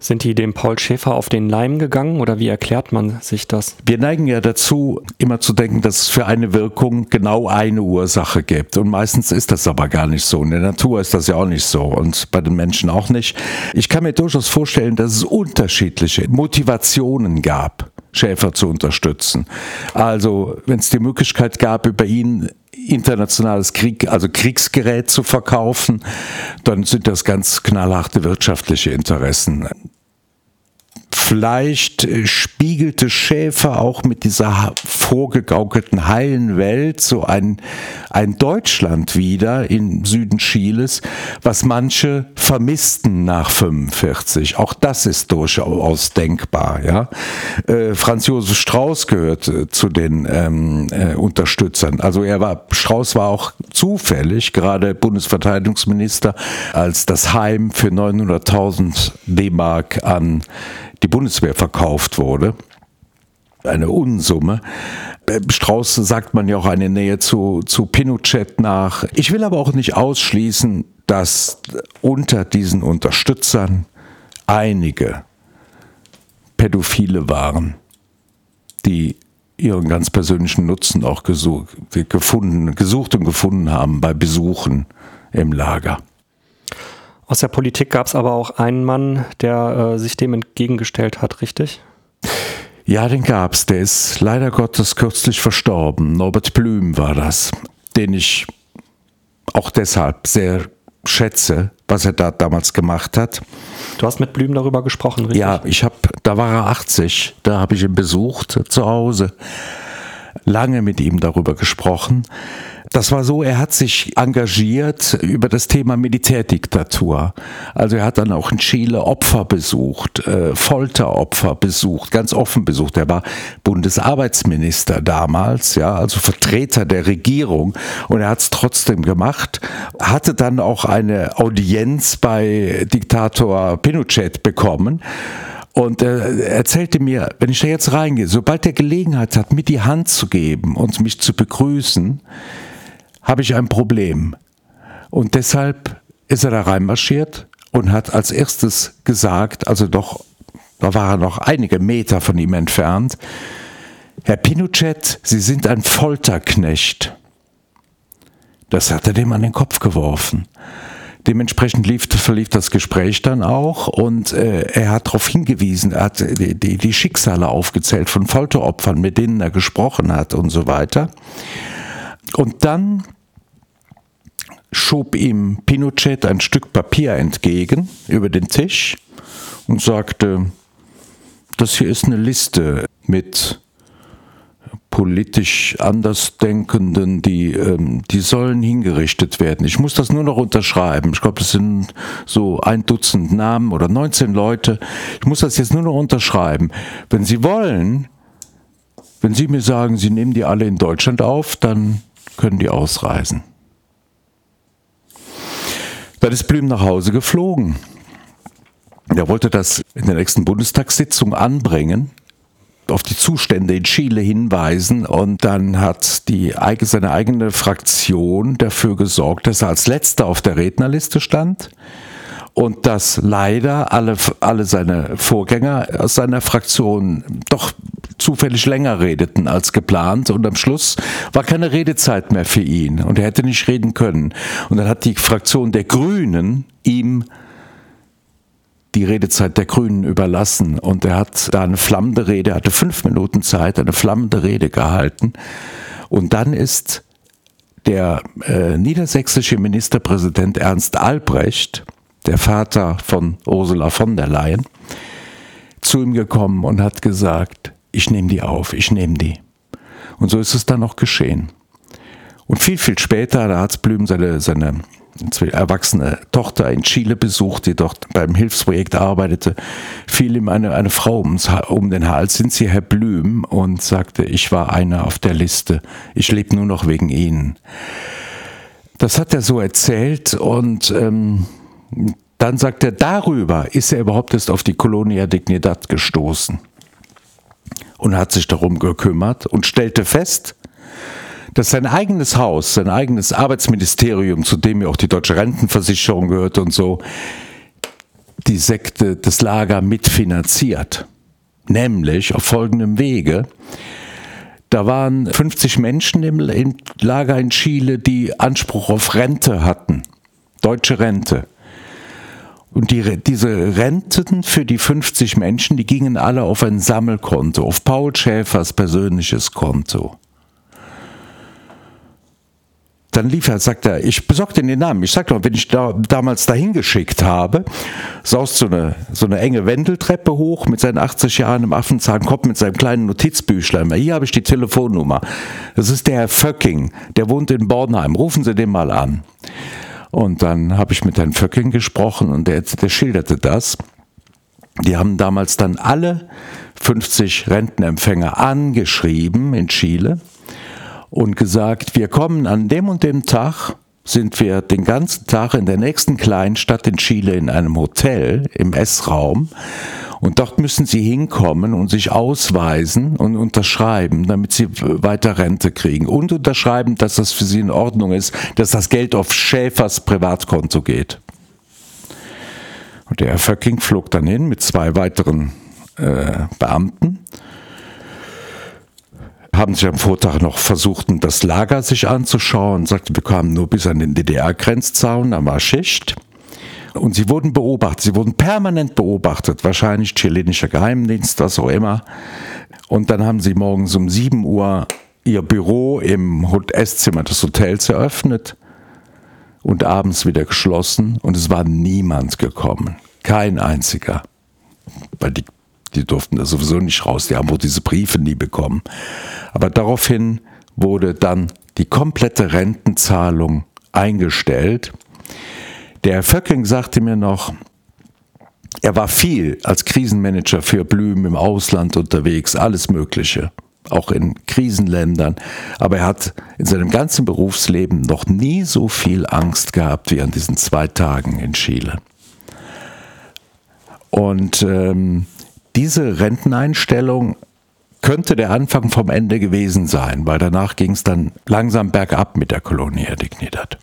Sind die dem Paul Schäfer auf den Leim gegangen oder wie erklärt man sich das? Wir neigen ja dazu, immer zu denken, dass es für eine Wirkung genau eine Ursache gibt. Und meistens ist das aber gar nicht so. In der Natur ist das ja auch nicht so und bei den Menschen auch nicht. Ich kann mir durchaus vorstellen, dass es unterschiedliche Motivationen gab. Schäfer zu unterstützen. Also, wenn es die Möglichkeit gab, über ihn internationales Krieg, also Kriegsgerät zu verkaufen, dann sind das ganz knallharte wirtschaftliche Interessen. Vielleicht äh, spiegelte Schäfer auch mit dieser vorgegaukelten heilen Welt so ein, ein Deutschland wieder im Süden Chiles, was manche vermissten nach 45. Auch das ist durchaus denkbar. Ja? Äh, Franz Josef Strauß gehört äh, zu den ähm, äh, Unterstützern. Also er war, Strauß war auch zufällig gerade Bundesverteidigungsminister, als das Heim für 900.000 D-Mark an die Bundeswehr verkauft wurde. Eine Unsumme. Äh, Strauß sagt man ja auch eine Nähe zu, zu Pinochet nach. Ich will aber auch nicht ausschließen, dass unter diesen Unterstützern einige Pädophile waren, die ihren ganz persönlichen Nutzen auch gesucht, gefunden, gesucht und gefunden haben bei Besuchen im Lager. Aus der Politik gab es aber auch einen Mann, der äh, sich dem entgegengestellt hat, richtig? Ja, den gab's. Der ist leider Gottes kürzlich verstorben. Norbert Blüm war das, den ich auch deshalb sehr schätze, was er da damals gemacht hat. Du hast mit Blüm darüber gesprochen, richtig? Ja, ich habe, da war er 80, da habe ich ihn besucht zu Hause, lange mit ihm darüber gesprochen. Das war so, er hat sich engagiert über das Thema Militärdiktatur. Also er hat dann auch in Chile Opfer besucht, äh, Folteropfer besucht, ganz offen besucht. Er war Bundesarbeitsminister damals, ja, also Vertreter der Regierung und er hat es trotzdem gemacht, hatte dann auch eine Audienz bei Diktator Pinochet bekommen Und er erzählte mir, wenn ich da jetzt reingehe, sobald er Gelegenheit hat, mir die Hand zu geben und mich zu begrüßen, habe ich ein Problem. Und deshalb ist er da reinmarschiert und hat als erstes gesagt, also doch, da war er noch einige Meter von ihm entfernt, Herr Pinochet, Sie sind ein Folterknecht. Das hat er dem an den Kopf geworfen. Dementsprechend lief, verlief das Gespräch dann auch und äh, er hat darauf hingewiesen, er hat die, die, die Schicksale aufgezählt von Folteropfern, mit denen er gesprochen hat und so weiter. Und dann schob ihm Pinochet ein Stück Papier entgegen über den Tisch und sagte, das hier ist eine Liste mit politisch Andersdenkenden, die, ähm, die sollen hingerichtet werden. Ich muss das nur noch unterschreiben. Ich glaube, das sind so ein Dutzend Namen oder 19 Leute. Ich muss das jetzt nur noch unterschreiben. Wenn Sie wollen, wenn Sie mir sagen, Sie nehmen die alle in Deutschland auf, dann können die ausreisen. Dann ist Blüm nach Hause geflogen. Er wollte das in der nächsten Bundestagssitzung anbringen auf die Zustände in Chile hinweisen und dann hat die, seine eigene Fraktion dafür gesorgt, dass er als letzter auf der Rednerliste stand und dass leider alle, alle seine Vorgänger aus seiner Fraktion doch zufällig länger redeten als geplant und am Schluss war keine Redezeit mehr für ihn und er hätte nicht reden können. Und dann hat die Fraktion der Grünen ihm die Redezeit der Grünen überlassen und er hat da eine flammende Rede, hatte fünf Minuten Zeit, eine flammende Rede gehalten und dann ist der äh, niedersächsische Ministerpräsident Ernst Albrecht, der Vater von Ursula von der Leyen, zu ihm gekommen und hat gesagt, ich nehme die auf, ich nehme die. Und so ist es dann auch geschehen. Und viel, viel später, da hat Blüm seine, seine erwachsene Tochter in Chile besucht, die dort beim Hilfsprojekt arbeitete, fiel ihm eine, eine Frau ums, um den Hals, sind Sie Herr Blüm? Und sagte, ich war einer auf der Liste, ich lebe nur noch wegen Ihnen. Das hat er so erzählt und ähm, dann sagt er, darüber ist er überhaupt erst auf die Colonia Dignidad gestoßen und hat sich darum gekümmert und stellte fest, dass sein eigenes Haus, sein eigenes Arbeitsministerium, zu dem ja auch die deutsche Rentenversicherung gehört und so, die Sekte, das Lager mitfinanziert. Nämlich auf folgendem Wege. Da waren 50 Menschen im Lager in Chile, die Anspruch auf Rente hatten. Deutsche Rente. Und die, diese Renten für die 50 Menschen, die gingen alle auf ein Sammelkonto, auf Paul Schäfers persönliches Konto. Dann lief er, sagt er, ich besorge den Namen. Ich sag doch, wenn ich da, damals dahin geschickt habe, saust so eine, so eine enge Wendeltreppe hoch mit seinen 80 Jahren im Affenzahn, kommt mit seinem kleinen Notizbüchlein. Hier habe ich die Telefonnummer. Das ist der Herr Föcking, der wohnt in Bornheim. Rufen Sie den mal an. Und dann habe ich mit Herrn Föcking gesprochen und der, der schilderte das. Die haben damals dann alle 50 Rentenempfänger angeschrieben in Chile und gesagt, wir kommen an dem und dem Tag, sind wir den ganzen Tag in der nächsten Kleinstadt in Chile in einem Hotel im Essraum und dort müssen sie hinkommen und sich ausweisen und unterschreiben, damit sie weiter Rente kriegen. Und unterschreiben, dass das für sie in Ordnung ist, dass das Geld auf Schäfers Privatkonto geht. Und der Herr Föcking flog dann hin mit zwei weiteren äh, Beamten haben sich am Vortag noch versucht, das Lager sich anzuschauen, sagte, wir kamen nur bis an den DDR-Grenzzaun, da war Schicht. Und sie wurden beobachtet, sie wurden permanent beobachtet, wahrscheinlich chilenischer Geheimdienst, was auch immer. Und dann haben sie morgens um 7 Uhr ihr Büro im Esszimmer des Hotels eröffnet und abends wieder geschlossen und es war niemand gekommen. Kein einziger. Weil die die durften da sowieso nicht raus, die haben wohl diese Briefe nie bekommen. Aber daraufhin wurde dann die komplette Rentenzahlung eingestellt. Der Herr Föcking sagte mir noch, er war viel als Krisenmanager für Blüm im Ausland unterwegs, alles Mögliche, auch in Krisenländern. Aber er hat in seinem ganzen Berufsleben noch nie so viel Angst gehabt wie an diesen zwei Tagen in Chile. Und ähm, diese Renteneinstellung könnte der Anfang vom Ende gewesen sein, weil danach ging es dann langsam bergab mit der Colonia Dignidad.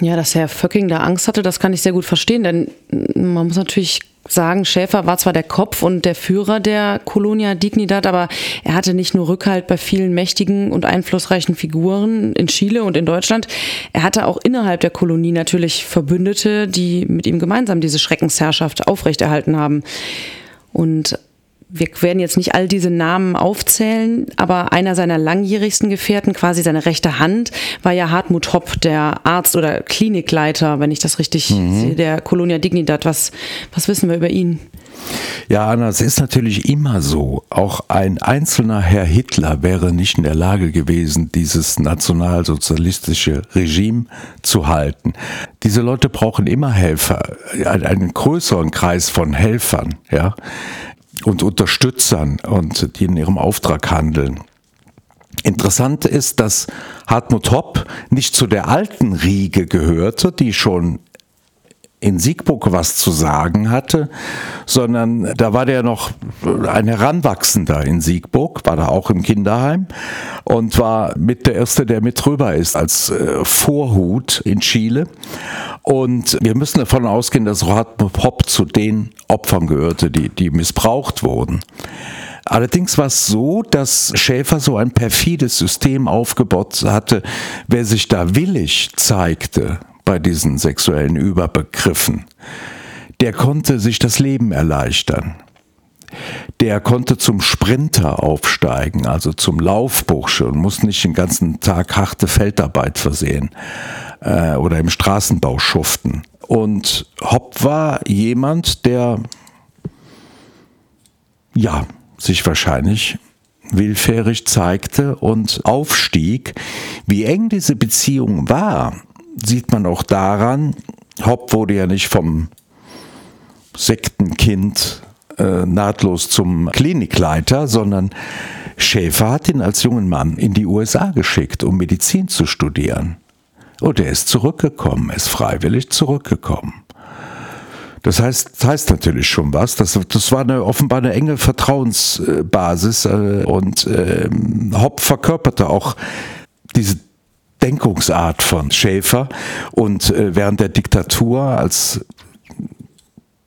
Ja, dass Herr Föcking da Angst hatte, das kann ich sehr gut verstehen, denn man muss natürlich sagen, Schäfer war zwar der Kopf und der Führer der Colonia Dignidad, aber er hatte nicht nur Rückhalt bei vielen mächtigen und einflussreichen Figuren in Chile und in Deutschland, er hatte auch innerhalb der Kolonie natürlich Verbündete, die mit ihm gemeinsam diese Schreckensherrschaft aufrechterhalten haben. Und wir werden jetzt nicht all diese Namen aufzählen, aber einer seiner langjährigsten Gefährten, quasi seine rechte Hand, war ja Hartmut Hopp, der Arzt oder Klinikleiter, wenn ich das richtig mhm. sehe, der Colonia Dignidad. Was, was wissen wir über ihn? Ja, Anna, es ist natürlich immer so. Auch ein einzelner Herr Hitler wäre nicht in der Lage gewesen, dieses nationalsozialistische Regime zu halten. Diese Leute brauchen immer Helfer, einen größeren Kreis von Helfern, ja und Unterstützern und die in ihrem Auftrag handeln. Interessant ist, dass Hartmut Hopp nicht zu der alten Riege gehörte, die schon in Siegburg was zu sagen hatte, sondern da war der noch ein Heranwachsender in Siegburg, war da auch im Kinderheim und war mit der Erste, der mit rüber ist als äh, Vorhut in Chile. Und wir müssen davon ausgehen, dass Hartmut Hopp zu den Opfern gehörte, die, die missbraucht wurden. Allerdings war es so, dass Schäfer so ein perfides System aufgebaut hatte, wer sich da willig zeigte, bei diesen sexuellen Überbegriffen. Der konnte sich das Leben erleichtern. Der konnte zum Sprinter aufsteigen, also zum Laufbursche und muss nicht den ganzen Tag harte Feldarbeit versehen äh, oder im Straßenbau schuften. Und Hopp war jemand, der ja sich wahrscheinlich willfährig zeigte und aufstieg. Wie eng diese Beziehung war, sieht man auch daran, Hopp wurde ja nicht vom Sektenkind äh, nahtlos zum Klinikleiter, sondern Schäfer hat ihn als jungen Mann in die USA geschickt, um Medizin zu studieren. Und er ist zurückgekommen, er ist freiwillig zurückgekommen. Das heißt, das heißt natürlich schon was. Das, das war eine, offenbar eine enge Vertrauensbasis äh, und äh, Hopp verkörperte auch diese Denkungsart von Schäfer und äh, während der Diktatur, als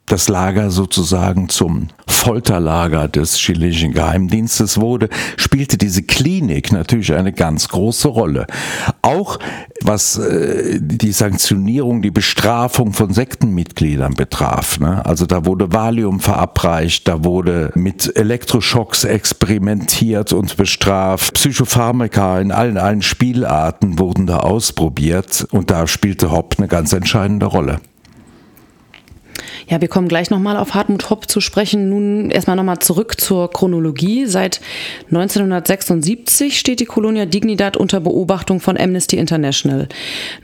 das Lager sozusagen zum Folterlager des chilenischen Geheimdienstes wurde, spielte diese Klinik natürlich eine ganz große Rolle. Auch was äh, die Sanktionierung, die Bestrafung von Sektenmitgliedern betraf. Ne? Also da wurde Valium verabreicht, da wurde mit Elektroschocks experimentiert und bestraft. Psychopharmaka in allen, allen Spielarten wurden da ausprobiert und da spielte Hopp eine ganz entscheidende Rolle. Ja, wir kommen gleich nochmal auf Hartmut Hopp zu sprechen. Nun erstmal nochmal zurück zur Chronologie. Seit 1976 steht die Colonia Dignidad unter Beobachtung von Amnesty International.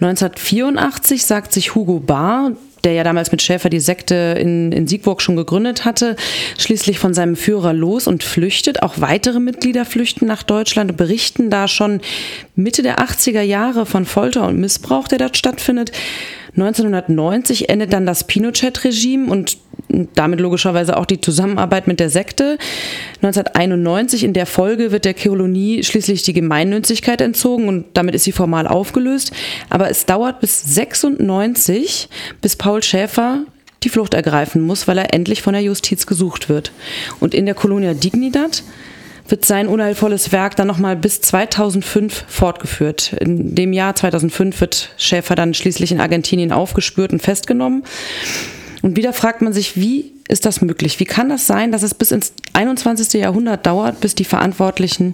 1984 sagt sich Hugo Barr, der ja damals mit Schäfer die Sekte in, in Siegburg schon gegründet hatte, schließlich von seinem Führer los und flüchtet. Auch weitere Mitglieder flüchten nach Deutschland und berichten da schon Mitte der 80er Jahre von Folter und Missbrauch, der dort stattfindet. 1990 endet dann das Pinochet-Regime und damit logischerweise auch die Zusammenarbeit mit der Sekte. 1991 in der Folge wird der Kolonie schließlich die Gemeinnützigkeit entzogen und damit ist sie formal aufgelöst. Aber es dauert bis 96, bis Paul Schäfer die Flucht ergreifen muss, weil er endlich von der Justiz gesucht wird. Und in der Colonia Dignidad wird sein unheilvolles Werk dann nochmal bis 2005 fortgeführt. In dem Jahr 2005 wird Schäfer dann schließlich in Argentinien aufgespürt und festgenommen. Und wieder fragt man sich, wie ist das möglich? Wie kann das sein, dass es bis ins 21. Jahrhundert dauert, bis die Verantwortlichen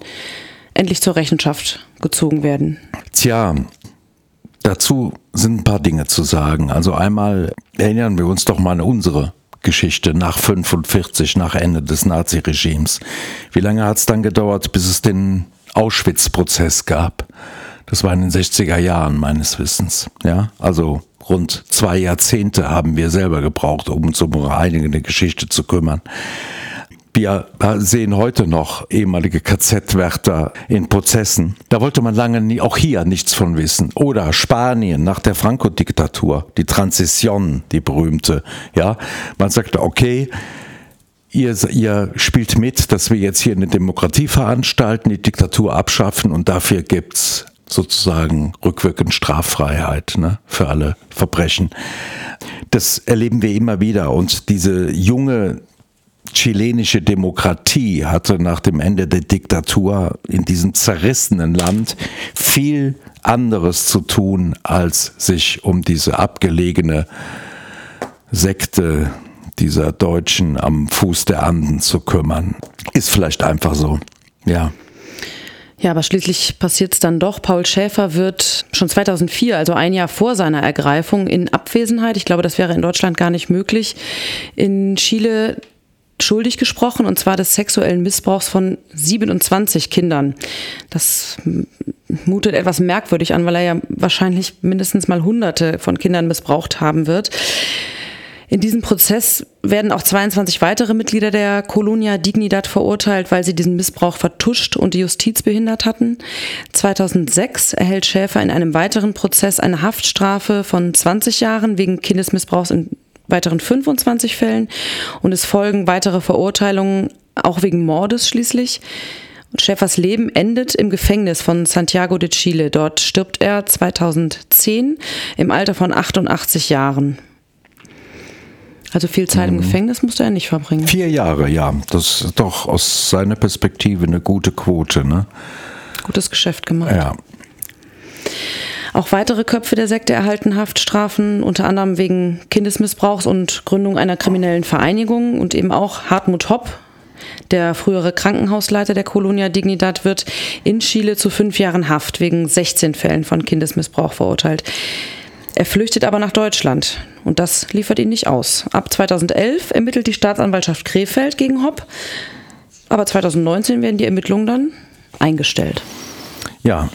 endlich zur Rechenschaft gezogen werden? Tja, dazu sind ein paar Dinge zu sagen. Also einmal erinnern wir uns doch mal an unsere Geschichte nach 45, nach Ende des Naziregimes. Wie lange hat es dann gedauert, bis es den Auschwitz-Prozess gab? Das war in den 60er Jahren meines Wissens. Ja, also rund zwei Jahrzehnte haben wir selber gebraucht, um uns um eine eigene Geschichte zu kümmern. Wir sehen heute noch ehemalige KZ-Wärter in Prozessen. Da wollte man lange nie, auch hier nichts von wissen. Oder Spanien nach der Franco-Diktatur, die Transition, die berühmte. Ja, man sagte, okay, ihr, ihr spielt mit, dass wir jetzt hier eine Demokratie veranstalten, die Diktatur abschaffen und dafür gibt's sozusagen rückwirkend Straffreiheit ne, für alle Verbrechen. Das erleben wir immer wieder und diese junge chilenische Demokratie hatte nach dem Ende der Diktatur in diesem zerrissenen Land viel anderes zu tun, als sich um diese abgelegene Sekte dieser Deutschen am Fuß der Anden zu kümmern. Ist vielleicht einfach so, ja. Ja, aber schließlich passiert es dann doch. Paul Schäfer wird schon 2004, also ein Jahr vor seiner Ergreifung, in Abwesenheit, ich glaube, das wäre in Deutschland gar nicht möglich, in Chile schuldig gesprochen, und zwar des sexuellen Missbrauchs von 27 Kindern. Das mutet etwas merkwürdig an, weil er ja wahrscheinlich mindestens mal Hunderte von Kindern missbraucht haben wird. In diesem Prozess werden auch 22 weitere Mitglieder der Colonia Dignidad verurteilt, weil sie diesen Missbrauch vertuscht und die Justiz behindert hatten. 2006 erhält Schäfer in einem weiteren Prozess eine Haftstrafe von 20 Jahren wegen Kindesmissbrauchs in weiteren 25 Fällen und es folgen weitere Verurteilungen, auch wegen Mordes schließlich. Und Schäfers Leben endet im Gefängnis von Santiago de Chile. Dort stirbt er 2010 im Alter von 88 Jahren. Also viel Zeit im mhm. Gefängnis musste er nicht verbringen. Vier Jahre, ja. Das ist doch aus seiner Perspektive eine gute Quote. Ne? Gutes Geschäft gemacht. Ja. Auch weitere Köpfe der Sekte erhalten Haftstrafen, unter anderem wegen Kindesmissbrauchs und Gründung einer kriminellen Vereinigung und eben auch Hartmut Hopp, der frühere Krankenhausleiter der Colonia Dignidad, wird in Chile zu fünf Jahren Haft wegen 16 Fällen von Kindesmissbrauch verurteilt. Er flüchtet aber nach Deutschland und das liefert ihn nicht aus. Ab 2011 ermittelt die Staatsanwaltschaft Krefeld gegen Hopp, aber 2019 werden die Ermittlungen dann eingestellt. Ja,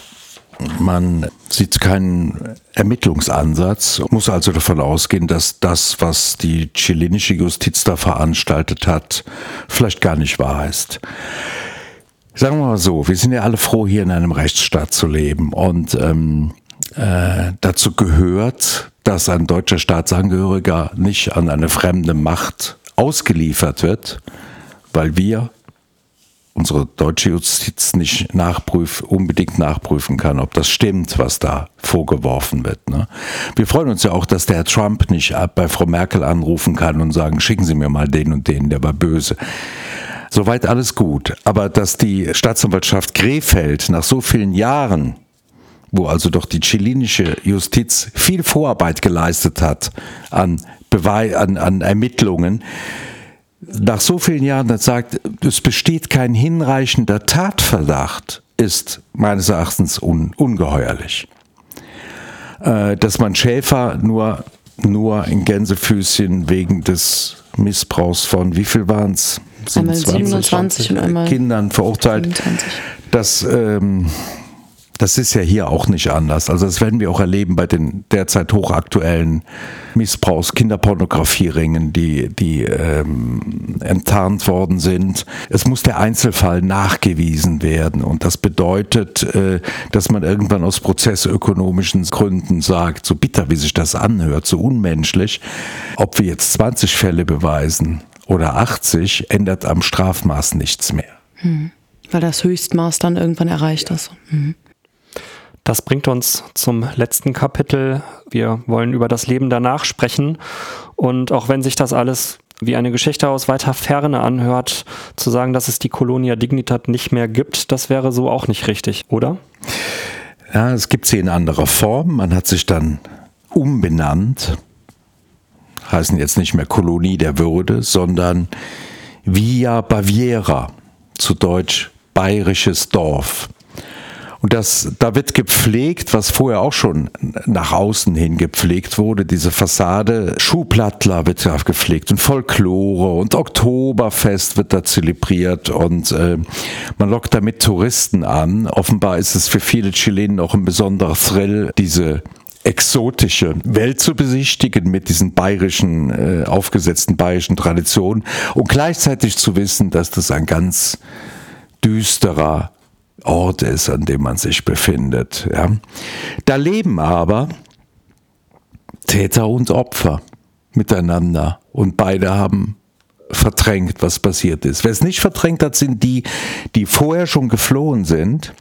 man sieht keinen Ermittlungsansatz, muss also davon ausgehen, dass das, was die chilenische Justiz da veranstaltet hat, vielleicht gar nicht wahr ist. Sagen wir mal so, wir sind ja alle froh, hier in einem Rechtsstaat zu leben und ähm, äh, dazu gehört, dass ein deutscher Staatsangehöriger nicht an eine fremde Macht ausgeliefert wird, weil wir unsere deutsche Justiz nicht nachprüf, unbedingt nachprüfen kann, ob das stimmt, was da vorgeworfen wird. Ne? Wir freuen uns ja auch, dass der Herr Trump nicht bei Frau Merkel anrufen kann und sagen, schicken Sie mir mal den und den, der war böse. Soweit alles gut. Aber dass die Staatsanwaltschaft Krefeld nach so vielen Jahren, wo also doch die chilenische Justiz viel Vorarbeit geleistet hat an, Bewei an, an Ermittlungen, nach so vielen Jahren sagt, es besteht kein hinreichender Tatverdacht, ist meines Erachtens un ungeheuerlich. Äh, dass man Schäfer nur, nur in Gänsefüßchen wegen des Missbrauchs von, wie viel waren es? 27, 27 Kindern verurteilt. 27. Das ähm, das ist ja hier auch nicht anders. Also das werden wir auch erleben bei den derzeit hochaktuellen Missbrauchs, Kinderpornografie-Ringen, die, die ähm, enttarnt worden sind. Es muss der Einzelfall nachgewiesen werden. Und das bedeutet, äh, dass man irgendwann aus prozessökonomischen Gründen sagt, so bitter wie sich das anhört, so unmenschlich, ob wir jetzt 20 Fälle beweisen oder 80, ändert am Strafmaß nichts mehr. Hm. Weil das Höchstmaß dann irgendwann erreicht ist. Mhm. Das bringt uns zum letzten Kapitel. Wir wollen über das Leben danach sprechen. Und auch wenn sich das alles wie eine Geschichte aus weiter Ferne anhört, zu sagen, dass es die Colonia Dignitat nicht mehr gibt, das wäre so auch nicht richtig, oder? Ja, es gibt sie in anderer Form. Man hat sich dann umbenannt. Heißen jetzt nicht mehr Kolonie der Würde, sondern Via Baviera, zu Deutsch bayerisches Dorf. Und das, da wird gepflegt, was vorher auch schon nach außen hin gepflegt wurde, diese Fassade. Schuhplattler wird da gepflegt und Folklore und Oktoberfest wird da zelebriert und äh, man lockt damit Touristen an. Offenbar ist es für viele Chilenen auch ein besonderer Thrill, diese exotische Welt zu besichtigen mit diesen bayerischen, äh, aufgesetzten bayerischen Traditionen und gleichzeitig zu wissen, dass das ein ganz düsterer Ort ist, an dem man sich befindet. Ja. Da leben aber Täter und Opfer miteinander und beide haben verdrängt, was passiert ist. Wer es nicht verdrängt hat, sind die, die vorher schon geflohen sind.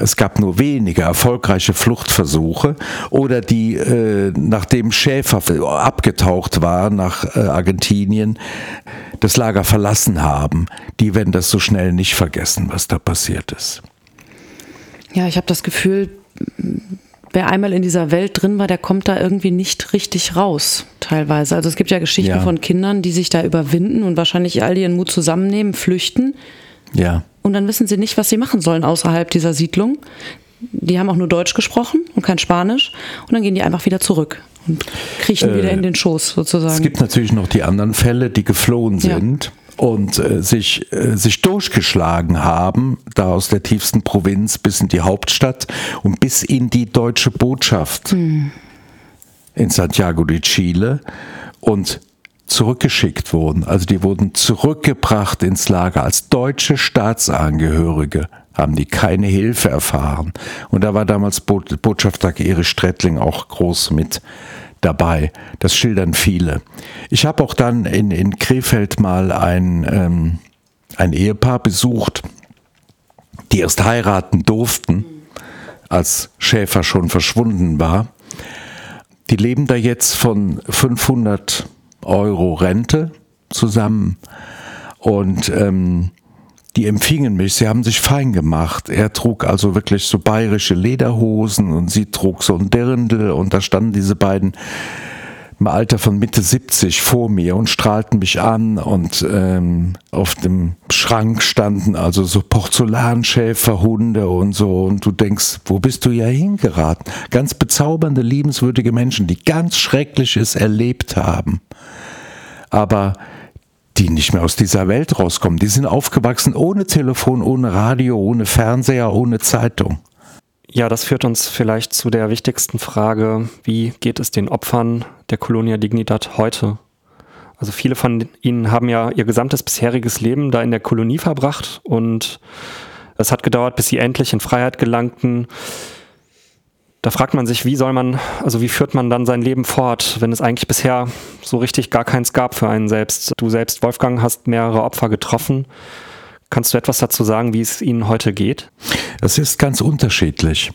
Es gab nur wenige erfolgreiche Fluchtversuche oder die, äh, nachdem Schäfer abgetaucht war nach äh, Argentinien, das Lager verlassen haben. Die werden das so schnell nicht vergessen, was da passiert ist. Ja, ich habe das Gefühl, wer einmal in dieser Welt drin war, der kommt da irgendwie nicht richtig raus, teilweise. Also es gibt ja Geschichten ja. von Kindern, die sich da überwinden und wahrscheinlich all ihren Mut zusammennehmen, flüchten. Ja. Und dann wissen sie nicht, was sie machen sollen außerhalb dieser Siedlung. Die haben auch nur Deutsch gesprochen und kein Spanisch. Und dann gehen die einfach wieder zurück und kriechen äh, wieder in den Schoß sozusagen. Es gibt natürlich noch die anderen Fälle, die geflohen sind. Ja und äh, sich, äh, sich durchgeschlagen haben, da aus der tiefsten Provinz bis in die Hauptstadt und bis in die deutsche Botschaft mhm. in Santiago de Chile und zurückgeschickt wurden. Also die wurden zurückgebracht ins Lager als deutsche Staatsangehörige haben die keine Hilfe erfahren. Und da war damals Botschafter Erich Strettling auch groß mit dabei. Das schildern viele. Ich habe auch dann in, in Krefeld mal ein, ähm, ein Ehepaar besucht, die erst heiraten durften, als Schäfer schon verschwunden war. Die leben da jetzt von 500 Euro Rente zusammen und ähm, die empfingen mich, sie haben sich fein gemacht. Er trug also wirklich so bayerische Lederhosen und sie trug so ein Dirndl und da standen diese beiden im Alter von Mitte 70 vor mir und strahlten mich an und ähm, auf dem Schrank standen also so Porzellanschäferhunde und so und du denkst, wo bist du ja hingeraten? Ganz bezaubernde, liebenswürdige Menschen, die ganz Schreckliches erlebt haben. Aber die nicht mehr aus dieser Welt rauskommen. Die sind aufgewachsen ohne Telefon, ohne Radio, ohne Fernseher, ohne Zeitung. Ja, das führt uns vielleicht zu der wichtigsten Frage, wie geht es den Opfern der Colonia Dignidad heute? Also viele von ihnen haben ja ihr gesamtes bisheriges Leben da in der Kolonie verbracht und es hat gedauert, bis sie endlich in Freiheit gelangten da fragt man sich, wie soll man, also wie führt man dann sein Leben fort, wenn es eigentlich bisher so richtig gar keins gab für einen selbst. Du selbst, Wolfgang, hast mehrere Opfer getroffen. Kannst du etwas dazu sagen, wie es ihnen heute geht? Es ist ganz unterschiedlich.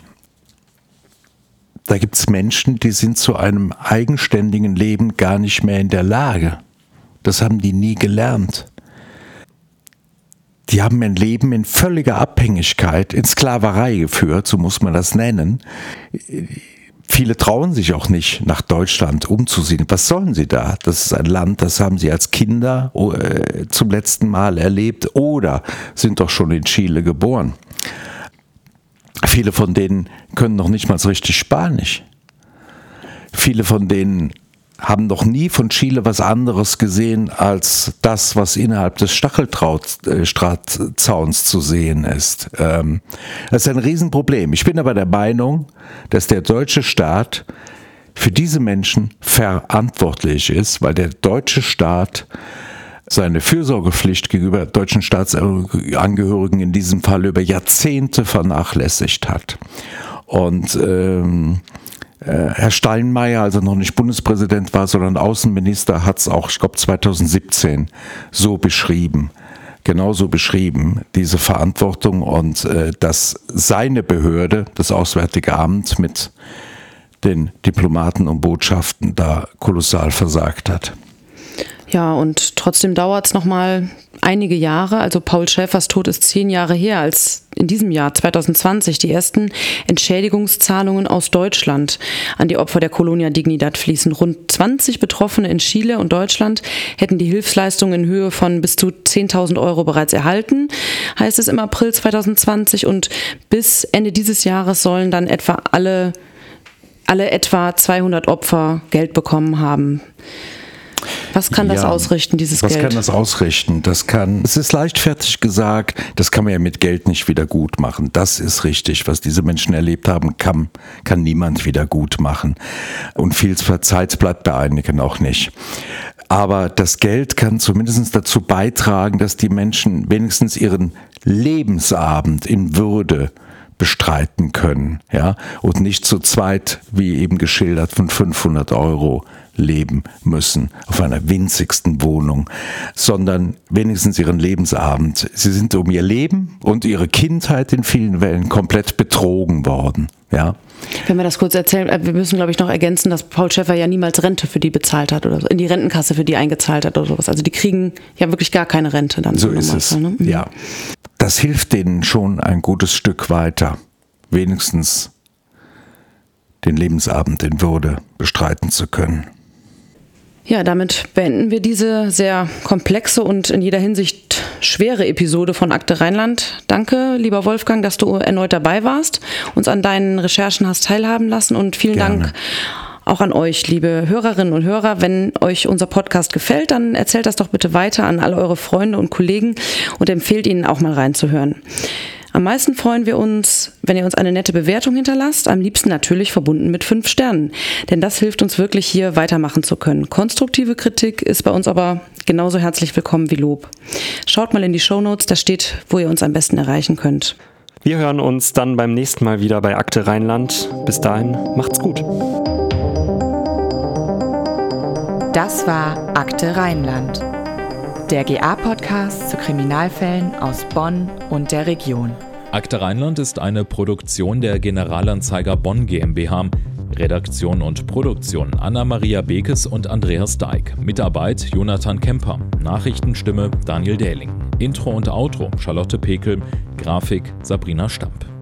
Da gibt es Menschen, die sind zu einem eigenständigen Leben gar nicht mehr in der Lage. Das haben die nie gelernt die haben ein Leben in völliger Abhängigkeit, in Sklaverei geführt, so muss man das nennen. Viele trauen sich auch nicht, nach Deutschland umzusehen. Was sollen sie da? Das ist ein Land, das haben sie als Kinder äh, zum letzten Mal erlebt oder sind doch schon in Chile geboren. Viele von denen können noch nicht mal richtig Spanisch. Viele von denen haben noch nie von Chile was anderes gesehen als das, was innerhalb des Stacheldrahtzauns zu sehen ist. Ähm, das ist ein Riesenproblem. Ich bin aber der Meinung, dass der deutsche Staat für diese Menschen verantwortlich ist, weil der deutsche Staat seine Fürsorgepflicht gegenüber deutschen Staatsangehörigen in diesem Fall über Jahrzehnte vernachlässigt hat. Und ähm, äh, Herr Steinmeier, also noch nicht Bundespräsident war, sondern Außenminister, hat es auch, ich glaube 2017, so beschrieben genauso beschrieben, diese Verantwortung und äh, dass seine Behörde, das Auswärtige Amt mit den Diplomaten und Botschaften da kolossal versagt hat. Ja, und trotzdem dauert es nochmal einige Jahre. Also Paul Schäfers Tod ist zehn Jahre her, als in diesem Jahr 2020 die ersten Entschädigungszahlungen aus Deutschland an die Opfer der Colonia Dignidad fließen. Rund 20 Betroffene in Chile und Deutschland hätten die Hilfsleistungen in Höhe von bis zu 10.000 Euro bereits erhalten, heißt es im April 2020. Und bis Ende dieses Jahres sollen dann etwa alle, alle etwa 200 Opfer Geld bekommen haben. Was kann das ja, ausrichten, dieses was Geld? Was kann das ausrichten? Das kann, es ist leichtfertig gesagt, das kann man ja mit Geld nicht wieder gut machen. Das ist richtig. Was diese Menschen erlebt haben, kann, kann niemand wieder gut machen. Und viel Zeit bleibt bei einigen auch nicht. Aber das Geld kann zumindest dazu beitragen, dass die Menschen wenigstens ihren Lebensabend in Würde bestreiten können, ja, und nicht zu zweit, wie eben geschildert, von 500 Euro leben müssen auf einer winzigsten Wohnung, sondern wenigstens ihren Lebensabend. Sie sind um ihr Leben und ihre Kindheit in vielen Wellen komplett betrogen worden, ja. Wenn wir das kurz erzählen, äh, wir müssen, glaube ich, noch ergänzen, dass Paul Schäffer ja niemals Rente für die bezahlt hat oder so, in die Rentenkasse für die eingezahlt hat oder sowas. Also die kriegen ja wirklich gar keine Rente dann. So ist es. Ne? Ja. Das hilft denen schon ein gutes Stück weiter, wenigstens den Lebensabend in Würde bestreiten zu können. Ja, damit beenden wir diese sehr komplexe und in jeder Hinsicht schwere Episode von Akte Rheinland. Danke, lieber Wolfgang, dass du erneut dabei warst, uns an deinen Recherchen hast teilhaben lassen und vielen Gerne. Dank auch an euch, liebe Hörerinnen und Hörer. Wenn euch unser Podcast gefällt, dann erzählt das doch bitte weiter an all eure Freunde und Kollegen und empfehlt ihnen auch mal reinzuhören. Am meisten freuen wir uns, wenn ihr uns eine nette Bewertung hinterlasst, am liebsten natürlich verbunden mit fünf Sternen. Denn das hilft uns wirklich hier weitermachen zu können. Konstruktive Kritik ist bei uns aber genauso herzlich willkommen wie Lob. Schaut mal in die Show Notes, da steht, wo ihr uns am besten erreichen könnt. Wir hören uns dann beim nächsten Mal wieder bei Akte Rheinland. Bis dahin, macht's gut. Das war Akte Rheinland der GA-Podcast zu Kriminalfällen aus Bonn und der Region. Akte Rheinland ist eine Produktion der Generalanzeiger Bonn GmbH. Redaktion und Produktion Anna-Maria Bekes und Andreas Deik. Mitarbeit Jonathan Kemper. Nachrichtenstimme Daniel Dähling. Intro und Outro Charlotte Pekel. Grafik Sabrina Stamp.